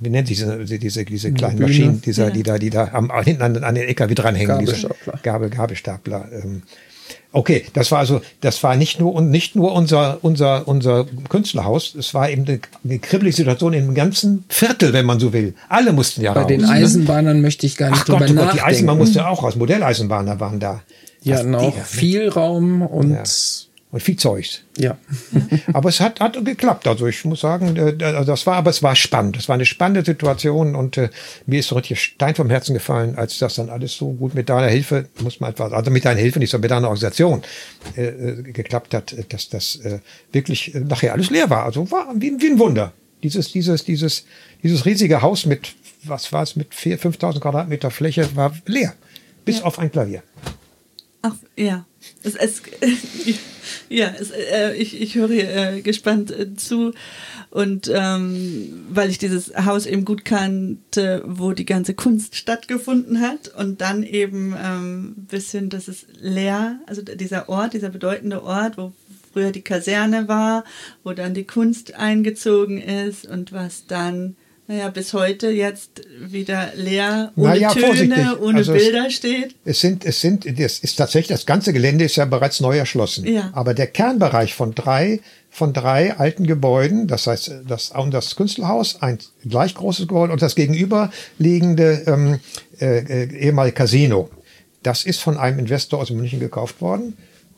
wie nennt sich diese, diese, diese kleinen Bühne. Maschinen, dieser, die da, die da am, hinten an, an den LKW dranhängen. diese Gabelstapler. Gabel, Gabelstapler. Ähm. Okay, das war also, das war nicht nur und nicht nur unser unser unser Künstlerhaus. Es war eben eine, eine kribbelige Situation im ganzen Viertel, wenn man so will. Alle mussten ja Bei raus. den ne? Eisenbahnern möchte ich gar nicht Ach Gott, drüber oh Gott, die nachdenken. Eisenbahn musste auch raus. Modelleisenbahner waren da. die hatten die- auch viel Raum und Ja. Und viel Zeugs. ja. Aber es hat, hat geklappt. Also ich muss sagen, äh, das war, aber es war spannend. Es war eine spannende Situation und äh, mir ist so richtig Stein vom Herzen gefallen, als das dann alles so gut mit deiner Hilfe, muss man etwas, also mit deiner Hilfe, nicht so mit deiner Organisation äh, äh, geklappt hat, äh, dass das äh, wirklich äh, nachher alles leer war. Also war wie, wie ein Wunder. Dieses, dieses, dieses, dieses riesige Haus mit, was war es, mit 4.000, 5.000 Quadratmeter Fläche war leer. Bis auf ein Klavier. Ach, ja. Es, es, ja, es, äh, ich, ich höre äh, gespannt äh, zu. Und ähm, weil ich dieses Haus eben gut kannte, wo die ganze Kunst stattgefunden hat und dann eben ähm, bisschen, das ist leer, also dieser Ort, dieser bedeutende Ort, wo früher die Kaserne war, wo dann die Kunst eingezogen ist und was dann, naja, bis heute jetzt wieder leer, ohne Naja, vorsichtig. Töne, ohne Also es- Bilder steht. Es sind, es sind, das ist tatsächlich, das ganze Gelände ist ja bereits neu erschlossen. Ja. Aber der Kernbereich von drei, von drei alten Gebäuden, das heißt, das, und das Künstlerhaus, ein gleich großes Gebäude und das gegenüberliegende ähm, äh, äh, ehemalige Casino, das ist von einem Investor aus München gekauft worden.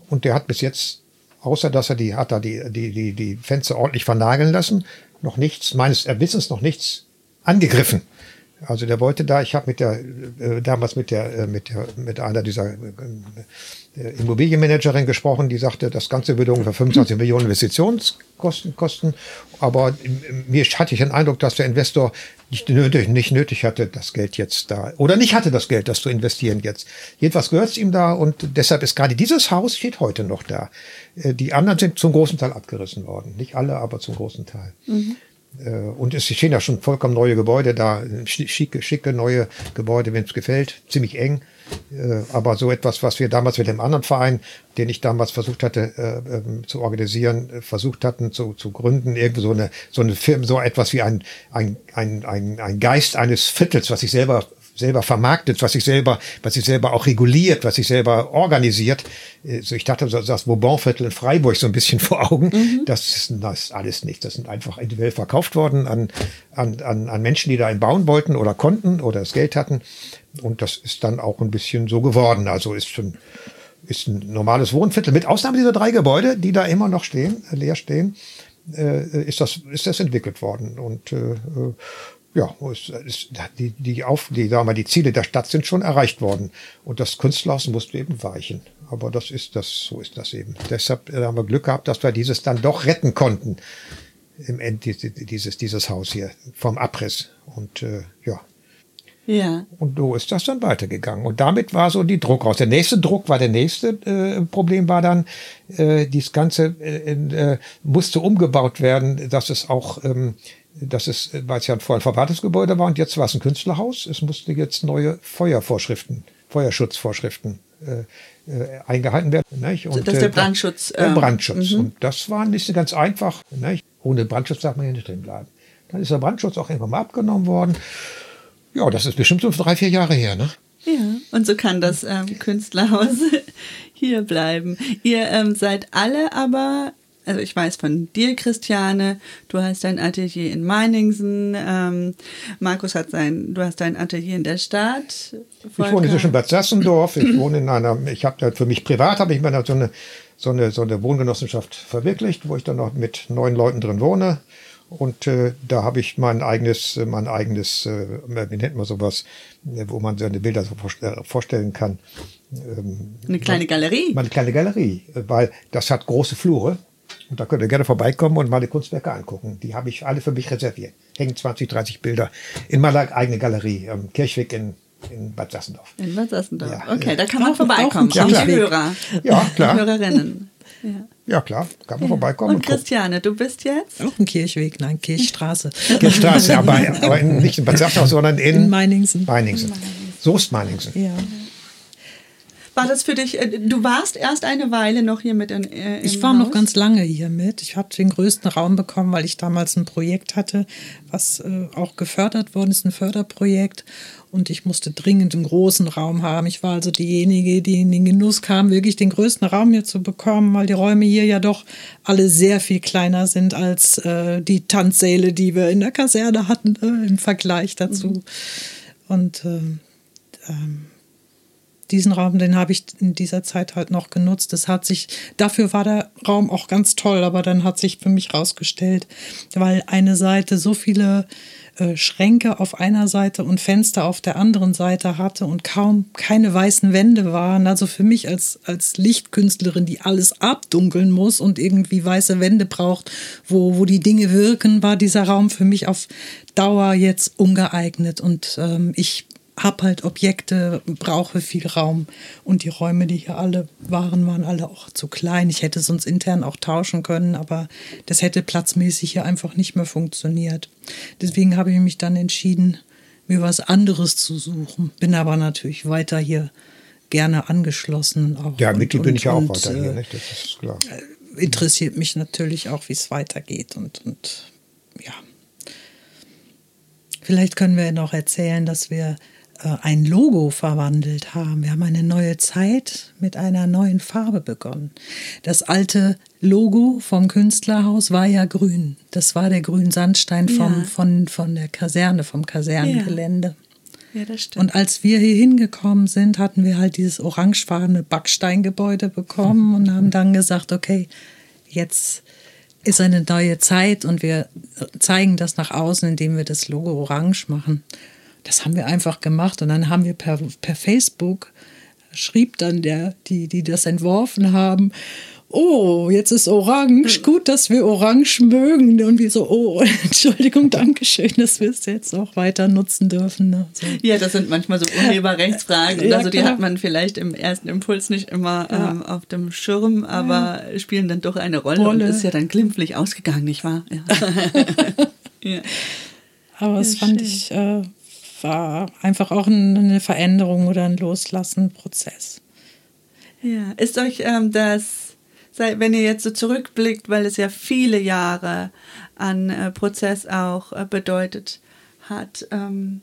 Und der hat bis jetzt, außer dass er die, hat er die, die, die, die Fenster ordentlich vernageln lassen, noch nichts, meines Erwissens noch nichts angegriffen. Also der wollte da, ich habe mit der äh, damals mit der äh, mit der mit einer dieser äh, äh, Immobilienmanagerin gesprochen, die sagte, das Ganze würde ungefähr 25 Millionen Investitionskosten kosten. Aber mir hatte ich den Eindruck, dass der Investor nicht nötig, nicht nötig hatte, das Geld jetzt da oder nicht hatte das Geld, das zu investieren jetzt. Jedenfalls gehört es ihm da und deshalb ist gerade dieses Haus steht heute noch da. Äh, die anderen sind zum großen Teil abgerissen worden, nicht alle, aber zum großen Teil. Mhm. Äh, und es stehen ja schon vollkommen neue Gebäude da, schicke, schicke neue Gebäude, wenn es gefällt, ziemlich eng. Äh, aber so etwas, was wir damals mit dem anderen Verein, den ich damals versucht hatte äh, ähm, zu organisieren, versucht hatten zu, zu gründen, irgendwie so eine so eine Firma, so etwas wie ein, ein, ein, ein, ein Geist eines Viertels, was ich selber selber vermarktet, was sich selber, was sich selber auch reguliert, was sich selber organisiert. Äh, so ich dachte, so das Vauban-Viertel in Freiburg so ein bisschen vor Augen. Mhm. Das, ist, das ist alles nicht. Das sind einfach individuell verkauft worden an, an, an, an Menschen, die da bauen wollten oder konnten oder das Geld hatten. Und das ist dann auch ein bisschen so geworden. Also ist schon, ist ein normales Wohnviertel. Mit Ausnahme dieser drei Gebäude, die da immer noch stehen, leer stehen, äh, ist das, ist das entwickelt worden. Und äh, ja, ist, ist, die, die, auf, die, sagen wir, die Ziele der Stadt sind schon erreicht worden. Und das Künstlerhaus musste eben weichen. Aber das ist das, so ist das eben. Deshalb haben wir Glück gehabt, dass wir dieses dann doch retten konnten. Im End, dieses, dieses Haus hier vom Abriss. Und äh, ja. Ja. Und so ist das dann weitergegangen. Und damit war so die Druck raus. Der nächste Druck war der nächste äh, Problem war dann, äh, dieses Ganze äh, äh, musste umgebaut werden, dass es auch ähm, das ist, weil es ja vorher ein Verwaltungsgebäude war und jetzt war es ein Künstlerhaus. Es musste jetzt neue Feuervorschriften, Feuerschutzvorschriften äh, äh, eingehalten werden. Nicht? Und, das ist der äh, Brandschutz. Der ähm, Brandschutz. Mhm. Und das war nicht so ganz einfach. Nicht? Ohne Brandschutz darf man ja nicht drin bleiben. Dann ist der Brandschutz auch irgendwann mal abgenommen worden. Ja, das ist bestimmt so drei, vier Jahre her. Ne? Ja, und so kann das ähm, Künstlerhaus hier bleiben. Ihr ähm, seid alle aber also ich weiß von dir, Christiane, du hast dein Atelier in Meiningsen, ähm, Markus hat sein, du hast dein Atelier in der Stadt. Volker. Ich wohne zwischen Bad Sassendorf, ich wohne in einer, ich habe für mich privat, habe ich mir so eine, so, eine, so eine Wohngenossenschaft verwirklicht, wo ich dann noch mit neun Leuten drin wohne. Und äh, da habe ich mein eigenes, mein eigenes, äh, wie nennt man sowas, wo man seine Bilder so vorstellen kann. Ähm, eine kleine Galerie. Meine kleine Galerie, weil das hat große Flure und da könnt ihr gerne vorbeikommen und die Kunstwerke angucken. Die habe ich alle für mich reserviert. Hängen 20, 30 Bilder in meiner eigenen Galerie am Kirchweg in, in Bad Sassendorf. In Bad Sassendorf. Ja, okay, da kann man vorbeikommen. Ja, klar. Die Hörer. Ja, klar. Die Hörerinnen. Ja. ja, klar, kann man ja. vorbeikommen. Und, und Christiane, du bist jetzt? Auch ein Kirchweg, nein, Kirchstraße. Kirchstraße, aber, aber in, nicht in Bad Sassendorf, sondern in, in Meiningsen. Meiningsen. Soest Meiningsen. Ja. War das für dich, äh, du warst erst eine Weile noch hier mit in, äh, Ich war Haus? noch ganz lange hier mit. Ich habe den größten Raum bekommen, weil ich damals ein Projekt hatte, was äh, auch gefördert worden ist, ein Förderprojekt. Und ich musste dringend einen großen Raum haben. Ich war also diejenige, die in den Genuss kam, wirklich den größten Raum hier zu bekommen, weil die Räume hier ja doch alle sehr viel kleiner sind als äh, die Tanzsäle, die wir in der Kaserne hatten, äh, im Vergleich dazu. Mhm. Und ähm, ähm diesen Raum, den habe ich in dieser Zeit halt noch genutzt. Das hat sich, dafür war der Raum auch ganz toll, aber dann hat sich für mich rausgestellt, weil eine Seite so viele äh, Schränke auf einer Seite und Fenster auf der anderen Seite hatte und kaum keine weißen Wände waren. Also für mich als, als Lichtkünstlerin, die alles abdunkeln muss und irgendwie weiße Wände braucht, wo, wo die Dinge wirken, war dieser Raum für mich auf Dauer jetzt ungeeignet. Und ähm, ich habe halt Objekte, brauche viel Raum. Und die Räume, die hier alle waren, waren alle auch zu klein. Ich hätte sonst intern auch tauschen können, aber das hätte platzmäßig hier einfach nicht mehr funktioniert. Deswegen habe ich mich dann entschieden, mir was anderes zu suchen. Bin aber natürlich weiter hier gerne angeschlossen. Auch ja, Mittel bin ich ja auch weiter hier, nicht? das ist klar. Äh, interessiert mich natürlich auch, wie es weitergeht und, und ja. Vielleicht können wir noch erzählen, dass wir äh, ein Logo verwandelt haben. Wir haben eine neue Zeit mit einer neuen Farbe begonnen. Das alte Logo vom Künstlerhaus war ja grün. Das war der Grünsandstein vom, ja. von, von der Kaserne, vom Kasernengelände. Ja. ja. das stimmt. Und als wir hier hingekommen sind, hatten wir halt dieses orangefarbene Backsteingebäude bekommen und haben dann gesagt, okay, jetzt ist eine neue Zeit und wir zeigen das nach außen, indem wir das Logo orange machen. Das haben wir einfach gemacht und dann haben wir per, per Facebook, schrieb dann der, die, die das entworfen haben, oh, jetzt ist orange, gut, dass wir orange mögen. Und wir so, oh, Entschuldigung, Dankeschön, dass wir es jetzt auch weiter nutzen dürfen. Ne? So. Ja, das sind manchmal so Urheberrechtsfragen. Ja, also die klar. hat man vielleicht im ersten Impuls nicht immer ja. ähm, auf dem Schirm, aber ja. spielen dann doch eine Rolle, Rolle, und ist ja dann glimpflich ausgegangen, nicht wahr? Ja. Aber das fand schön. ich, äh, war einfach auch eine Veränderung oder ein Loslassen-Prozess. Ja, ist euch ähm, das wenn ihr jetzt so zurückblickt, weil es ja viele Jahre an äh, Prozess auch äh, bedeutet hat, ähm,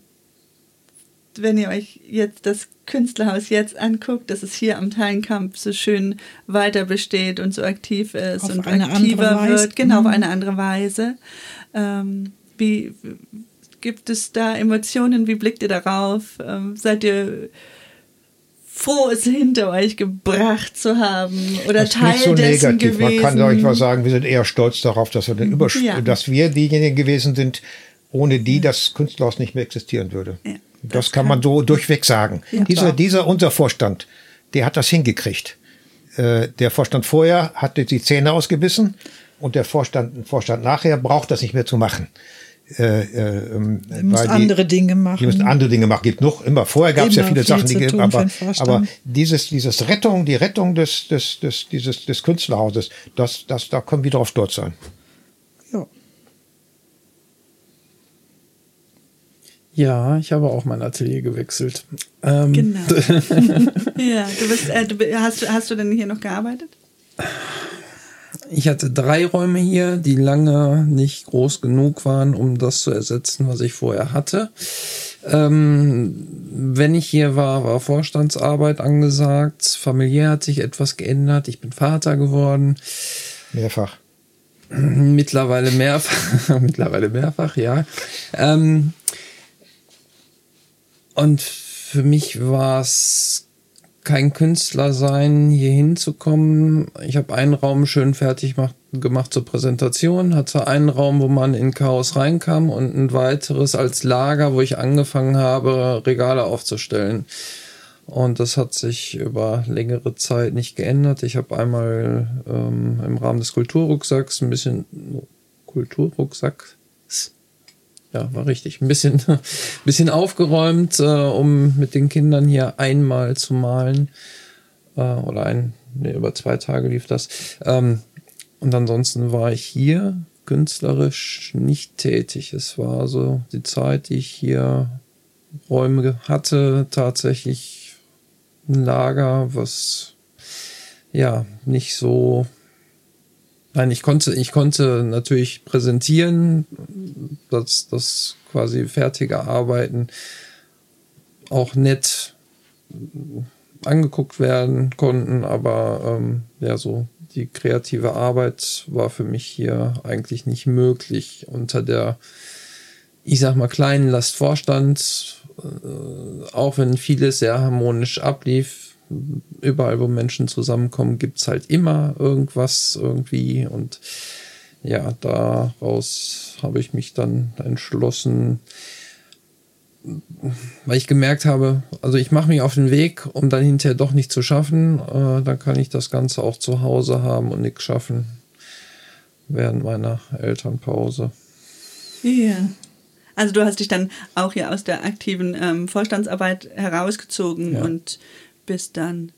wenn ihr euch jetzt das Künstlerhaus jetzt anguckt, dass es hier am Teilenkamp so schön weiter besteht und so aktiv ist auf und aktiver wird, genau, mhm. auf eine andere Weise. Ähm, wie gibt es da Emotionen? Wie blickt ihr darauf? Ähm, seid ihr froh, es hinter euch gebracht zu haben oder das Teil so dessen negativ. gewesen. Man kann euch mal sagen, wir sind eher stolz darauf, dass wir, den ja. dass wir diejenigen gewesen sind, ohne die das Künstlerhaus nicht mehr existieren würde. Ja, das, das, kann man so durchweg sagen. Ja, dieser, dieser, unser Vorstand, der hat das hingekriegt. Äh, der Vorstand vorher hatte die Zähne ausgebissen und der Vorstand, Vorstand nachher braucht das nicht mehr zu machen. Äh, äh, ähm, die müssen andere Dinge machen. Die müssen andere Dinge machen. Gibt noch immer. Vorher gab es ja viele viel Sachen, die aber, aber dieses, dieses Rettung, die Rettung des, des, des, dieses, des Künstlerhauses, das, das, da können wir drauf stolz sein. Ja. Ja, ich habe auch mein Atelier gewechselt. Ähm. Genau. ja, du bist, äh, du, hast, hast du denn hier noch gearbeitet? Ich hatte drei Räume hier, die lange nicht groß genug waren, um das zu ersetzen, was ich vorher hatte. Ähm, wenn ich hier war, war Vorstandsarbeit angesagt. Familiär hat sich etwas geändert. Ich bin Vater geworden. Mehrfach. Mittlerweile mehrfach. Mittlerweile mehrfach, ja. Ähm, und für mich war es kein Künstler sein, hier hinzukommen. Ich habe einen Raum schön fertig gemacht, gemacht zur Präsentation, hatte einen Raum, wo man in Chaos reinkam und ein weiteres als Lager, wo ich angefangen habe, Regale aufzustellen. Und das hat sich über längere Zeit nicht geändert. Ich habe einmal ähm, im Rahmen des Kulturrucksacks ein bisschen Kulturrucksack ja, war richtig. Ein bisschen, bisschen aufgeräumt, äh, um mit den Kindern hier einmal zu malen. Äh, oder ein, nee, über zwei Tage lief das. Ähm, und ansonsten war ich hier künstlerisch nicht tätig. Es war so die Zeit, die ich hier Räume hatte, tatsächlich ein Lager, was ja nicht so Nein, ich konnte, ich konnte natürlich präsentieren, dass das quasi fertige Arbeiten auch nett angeguckt werden konnten, aber ähm, ja, so die kreative Arbeit war für mich hier eigentlich nicht möglich. Unter der, ich sag mal, kleinen Lastvorstand, äh, auch wenn vieles sehr harmonisch ablief, überall, wo Menschen zusammenkommen, gibt es halt immer irgendwas irgendwie. Und ja, daraus habe ich mich dann entschlossen, weil ich gemerkt habe, also ich mache mich auf den Weg, um dann hinterher doch nicht zu schaffen. Äh, dann kann ich das Ganze auch zu Hause haben und nichts schaffen während meiner Elternpause. Ja. Also du hast dich dann auch hier aus der aktiven ähm, Vorstandsarbeit herausgezogen ja. und bist dann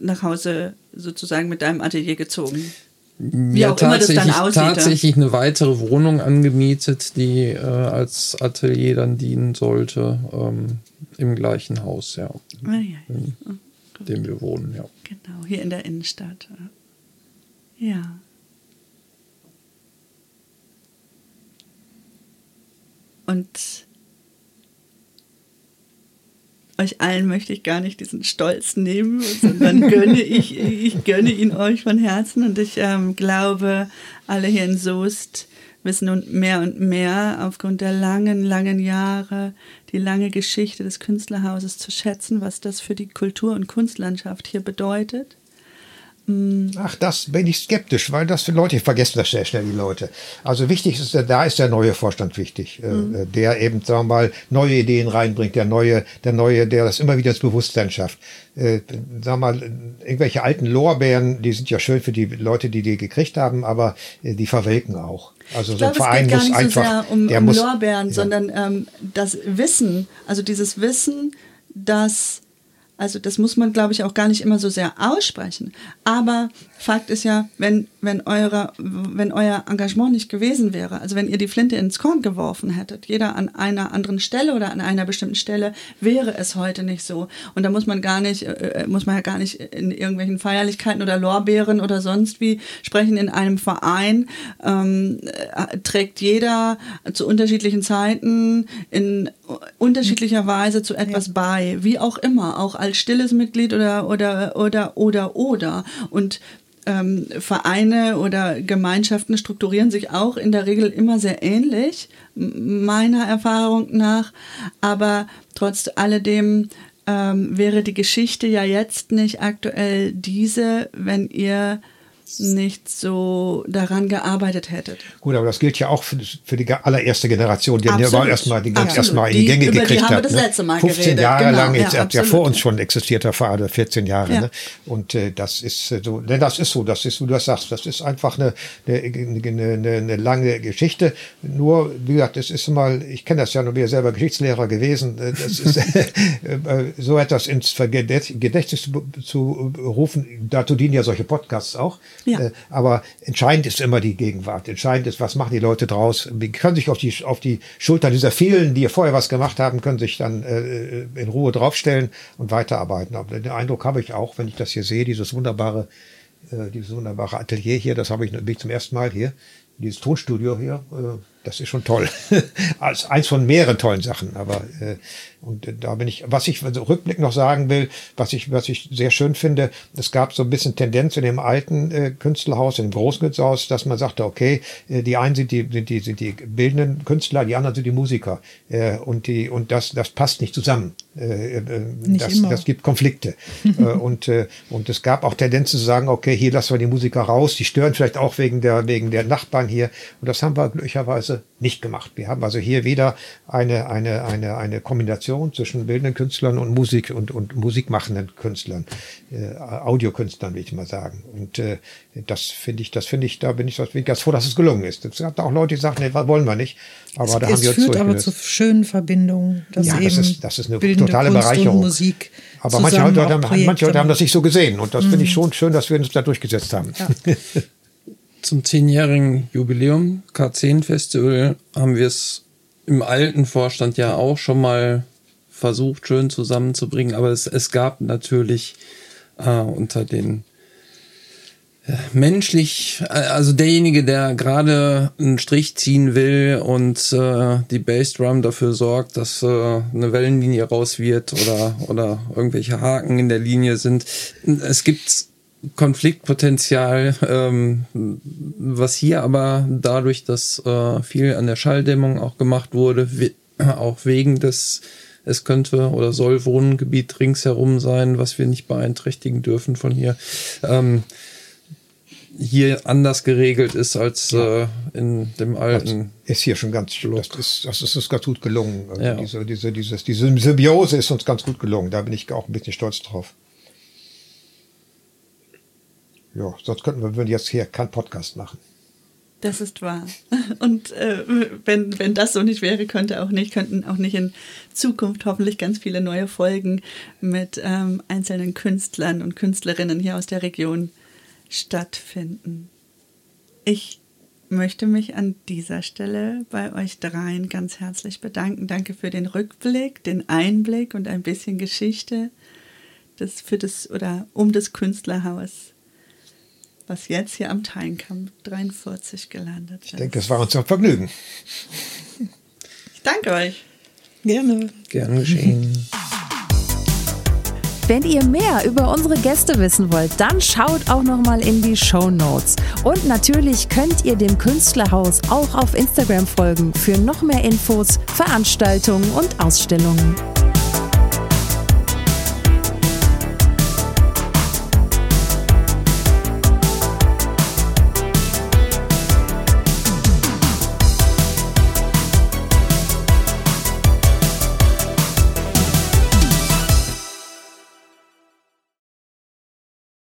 nach Hause sozusagen mit deinem Atelier gezogen. Wie ja, auch immer das dann aussieht. Tatsächlich eine weitere Wohnung angemietet, die äh, als Atelier dann dienen sollte, ähm, im gleichen Haus, ja. Ah, ja. In oh, dem wir wohnen, ja. Genau, hier in der Innenstadt. Ja. Und euch allen möchte ich gar nicht diesen Stolz nehmen, sondern gönne ich, ich gönne ihn euch von Herzen und ich ähm, glaube, alle hier in Soest wissen nun mehr und mehr aufgrund der langen, langen Jahre, die lange Geschichte des Künstlerhauses zu schätzen, was das für die Kultur- und Kunstlandschaft hier bedeutet. Ach, das bin ich skeptisch, weil das für Leute, ich vergesse das sehr schnell, die Leute. Also wichtig ist, da ist der neue Vorstand wichtig, mhm. der eben, sagen wir mal, neue Ideen reinbringt, der neue, der neue, der das immer wieder ins Bewusstsein schafft. Äh, sagen wir mal, irgendwelche alten Lorbeeren, die sind ja schön für die Leute, die die gekriegt haben, aber äh, die verwelken auch. Also ich so ein glaube, Verein es geht gar muss nicht einfach, so sehr um, der um muss, Lorbeeren, ja. sondern ähm, das Wissen, also dieses Wissen, dass, also das muss man, glaube ich, auch gar nicht immer so sehr aussprechen. Aber Fakt ist ja, wenn, wenn, eure, wenn euer Engagement nicht gewesen wäre, also wenn ihr die Flinte ins Korn geworfen hättet, jeder an einer anderen Stelle oder an einer bestimmten Stelle, wäre es heute nicht so. Und da muss man gar nicht, äh, muss man ja gar nicht in irgendwelchen Feierlichkeiten oder Lorbeeren oder sonst wie sprechen. In einem Verein ähm, äh, trägt jeder zu unterschiedlichen Zeiten in unterschiedlicher Weise zu etwas bei, wie auch immer, auch als stilles Mitglied oder oder oder oder oder und ähm, Vereine oder Gemeinschaften strukturieren sich auch in der Regel immer sehr ähnlich, meiner Erfahrung nach. Aber trotz alledem ähm, wäre die Geschichte ja jetzt nicht aktuell diese, wenn ihr nicht so daran gearbeitet hättet. Gut, aber das gilt ja auch für, für die allererste Generation, die Absolut. überhaupt erstmal die ganz erstmal in die Gänge die gekriegt haben hat. ne? letzte Mal 15 geredet. Jahre Genau, lang, ja, jetzt ja, absolut. vor uns schon existiert der Verein, 14 Jahre. Ja. Ne? Und äh, das ist äh, so, denn das ist so, das ist, wie du das sagst, das ist einfach eine, eine, eine, eine, lange Geschichte. Nur, wie gesagt, das ist mal, ich kenne das ja nur, ja selber Geschichtslehrer gewesen, äh, das ist äh, so etwas ins Gedächt- Gedächtnis zu, zu rufen, dazu dienen ja solche Podcasts auch. Ja. Äh, aber entscheidend ist immer die Gegenwart. Entscheidend ist, was machen die Leute draus? Die können sich auf die, auf die Schultern dieser vielen, die vorher was gemacht haben, können sich dann äh, in Ruhe draufstellen und weiterarbeiten. Aber den Eindruck habe ich auch, wenn ich das hier sehe, dieses wunderbare, äh, dieses wunderbare Atelier hier, das habe ich, bin ich zum ersten Mal hier, dieses Tonstudio hier, äh, das ist schon toll. Als eins von mehreren tollen Sachen. Aber äh, und da bin ich, was ich also Rückblick noch sagen will, was ich, was ich sehr schön finde, es gab so ein bisschen Tendenz in dem alten äh, Künstlerhaus, in dem Großkünstlerhaus, dass man sagte, okay, äh, die einen sind die, sind die, sind die bildenden Künstler, die anderen sind die Musiker. Äh, und die, und das, das passt nicht zusammen. Äh, äh, das, das gibt Konflikte. äh, und, äh, und es gab auch Tendenzen zu sagen, okay, hier lassen wir die Musiker raus, die stören vielleicht auch wegen der, wegen der Nachbarn hier. Und das haben wir glücklicherweise nicht gemacht. Wir haben also hier wieder eine, eine, eine, eine Kombination zwischen bildenden Künstlern und Musik und, und musikmachenden Künstlern, äh, Audiokünstlern, will ich mal sagen. Und äh, das finde ich, das finde ich, da bin ich, bin ich ganz froh, dass es gelungen ist. Es gab auch Leute, die sagten, nee, was wollen wir nicht. Aber da haben es wir uns führt aber zu schönen Verbindungen, dass Ja, eben das ist, das ist eine bildende totale Kunst Bereicherung. Und Musik Aber manche Leute, haben, manche Leute haben das nicht so gesehen. Und das finde ich schon schön, dass wir uns da durchgesetzt haben. Zum zehnjährigen Jubiläum K10-Festival haben wir es im alten Vorstand ja auch schon mal versucht, schön zusammenzubringen. Aber es, es gab natürlich äh, unter den menschlich, also derjenige, der gerade einen Strich ziehen will und äh, die Bassdrum dafür sorgt, dass äh, eine Wellenlinie raus wird oder, oder irgendwelche Haken in der Linie sind. Es gibt Konfliktpotenzial, ähm, was hier aber dadurch, dass äh, viel an der Schalldämmung auch gemacht wurde, auch wegen des, es könnte oder soll Wohngebiet ringsherum sein, was wir nicht beeinträchtigen dürfen von hier, ähm, hier anders geregelt ist als äh, in dem alten. ist hier schon ganz, das ist, das ist uns ganz gut gelungen. Also Ja. diese, diese, dieses, diese Symbiose ist uns ganz gut gelungen. Da bin ich auch ein bisschen stolz drauf. Ja, sonst könnten wir würden jetzt hier keinen Podcast machen. Das ist wahr. Und äh, wenn, wenn das so nicht wäre, könnte auch nicht, könnten auch nicht in Zukunft hoffentlich ganz viele neue Folgen mit ähm, einzelnen Künstlern und Künstlerinnen hier aus der Region stattfinden. Ich möchte mich an dieser Stelle bei euch dreien ganz herzlich bedanken. Danke für den Rückblick, den Einblick und ein bisschen Geschichte des, für das oder um das Künstlerhaus, was jetzt hier am Teinkamp 43 gelandet ist. Ich denke, es war uns ein Vergnügen. Ich danke euch. Gerne. Gern geschehen. Wenn ihr mehr über unsere Gäste wissen wollt, dann schaut auch noch mal in die Show Notes. Und natürlich könnt ihr dem Künstlerhaus auch auf Instagram folgen für noch mehr Infos, Veranstaltungen und Ausstellungen.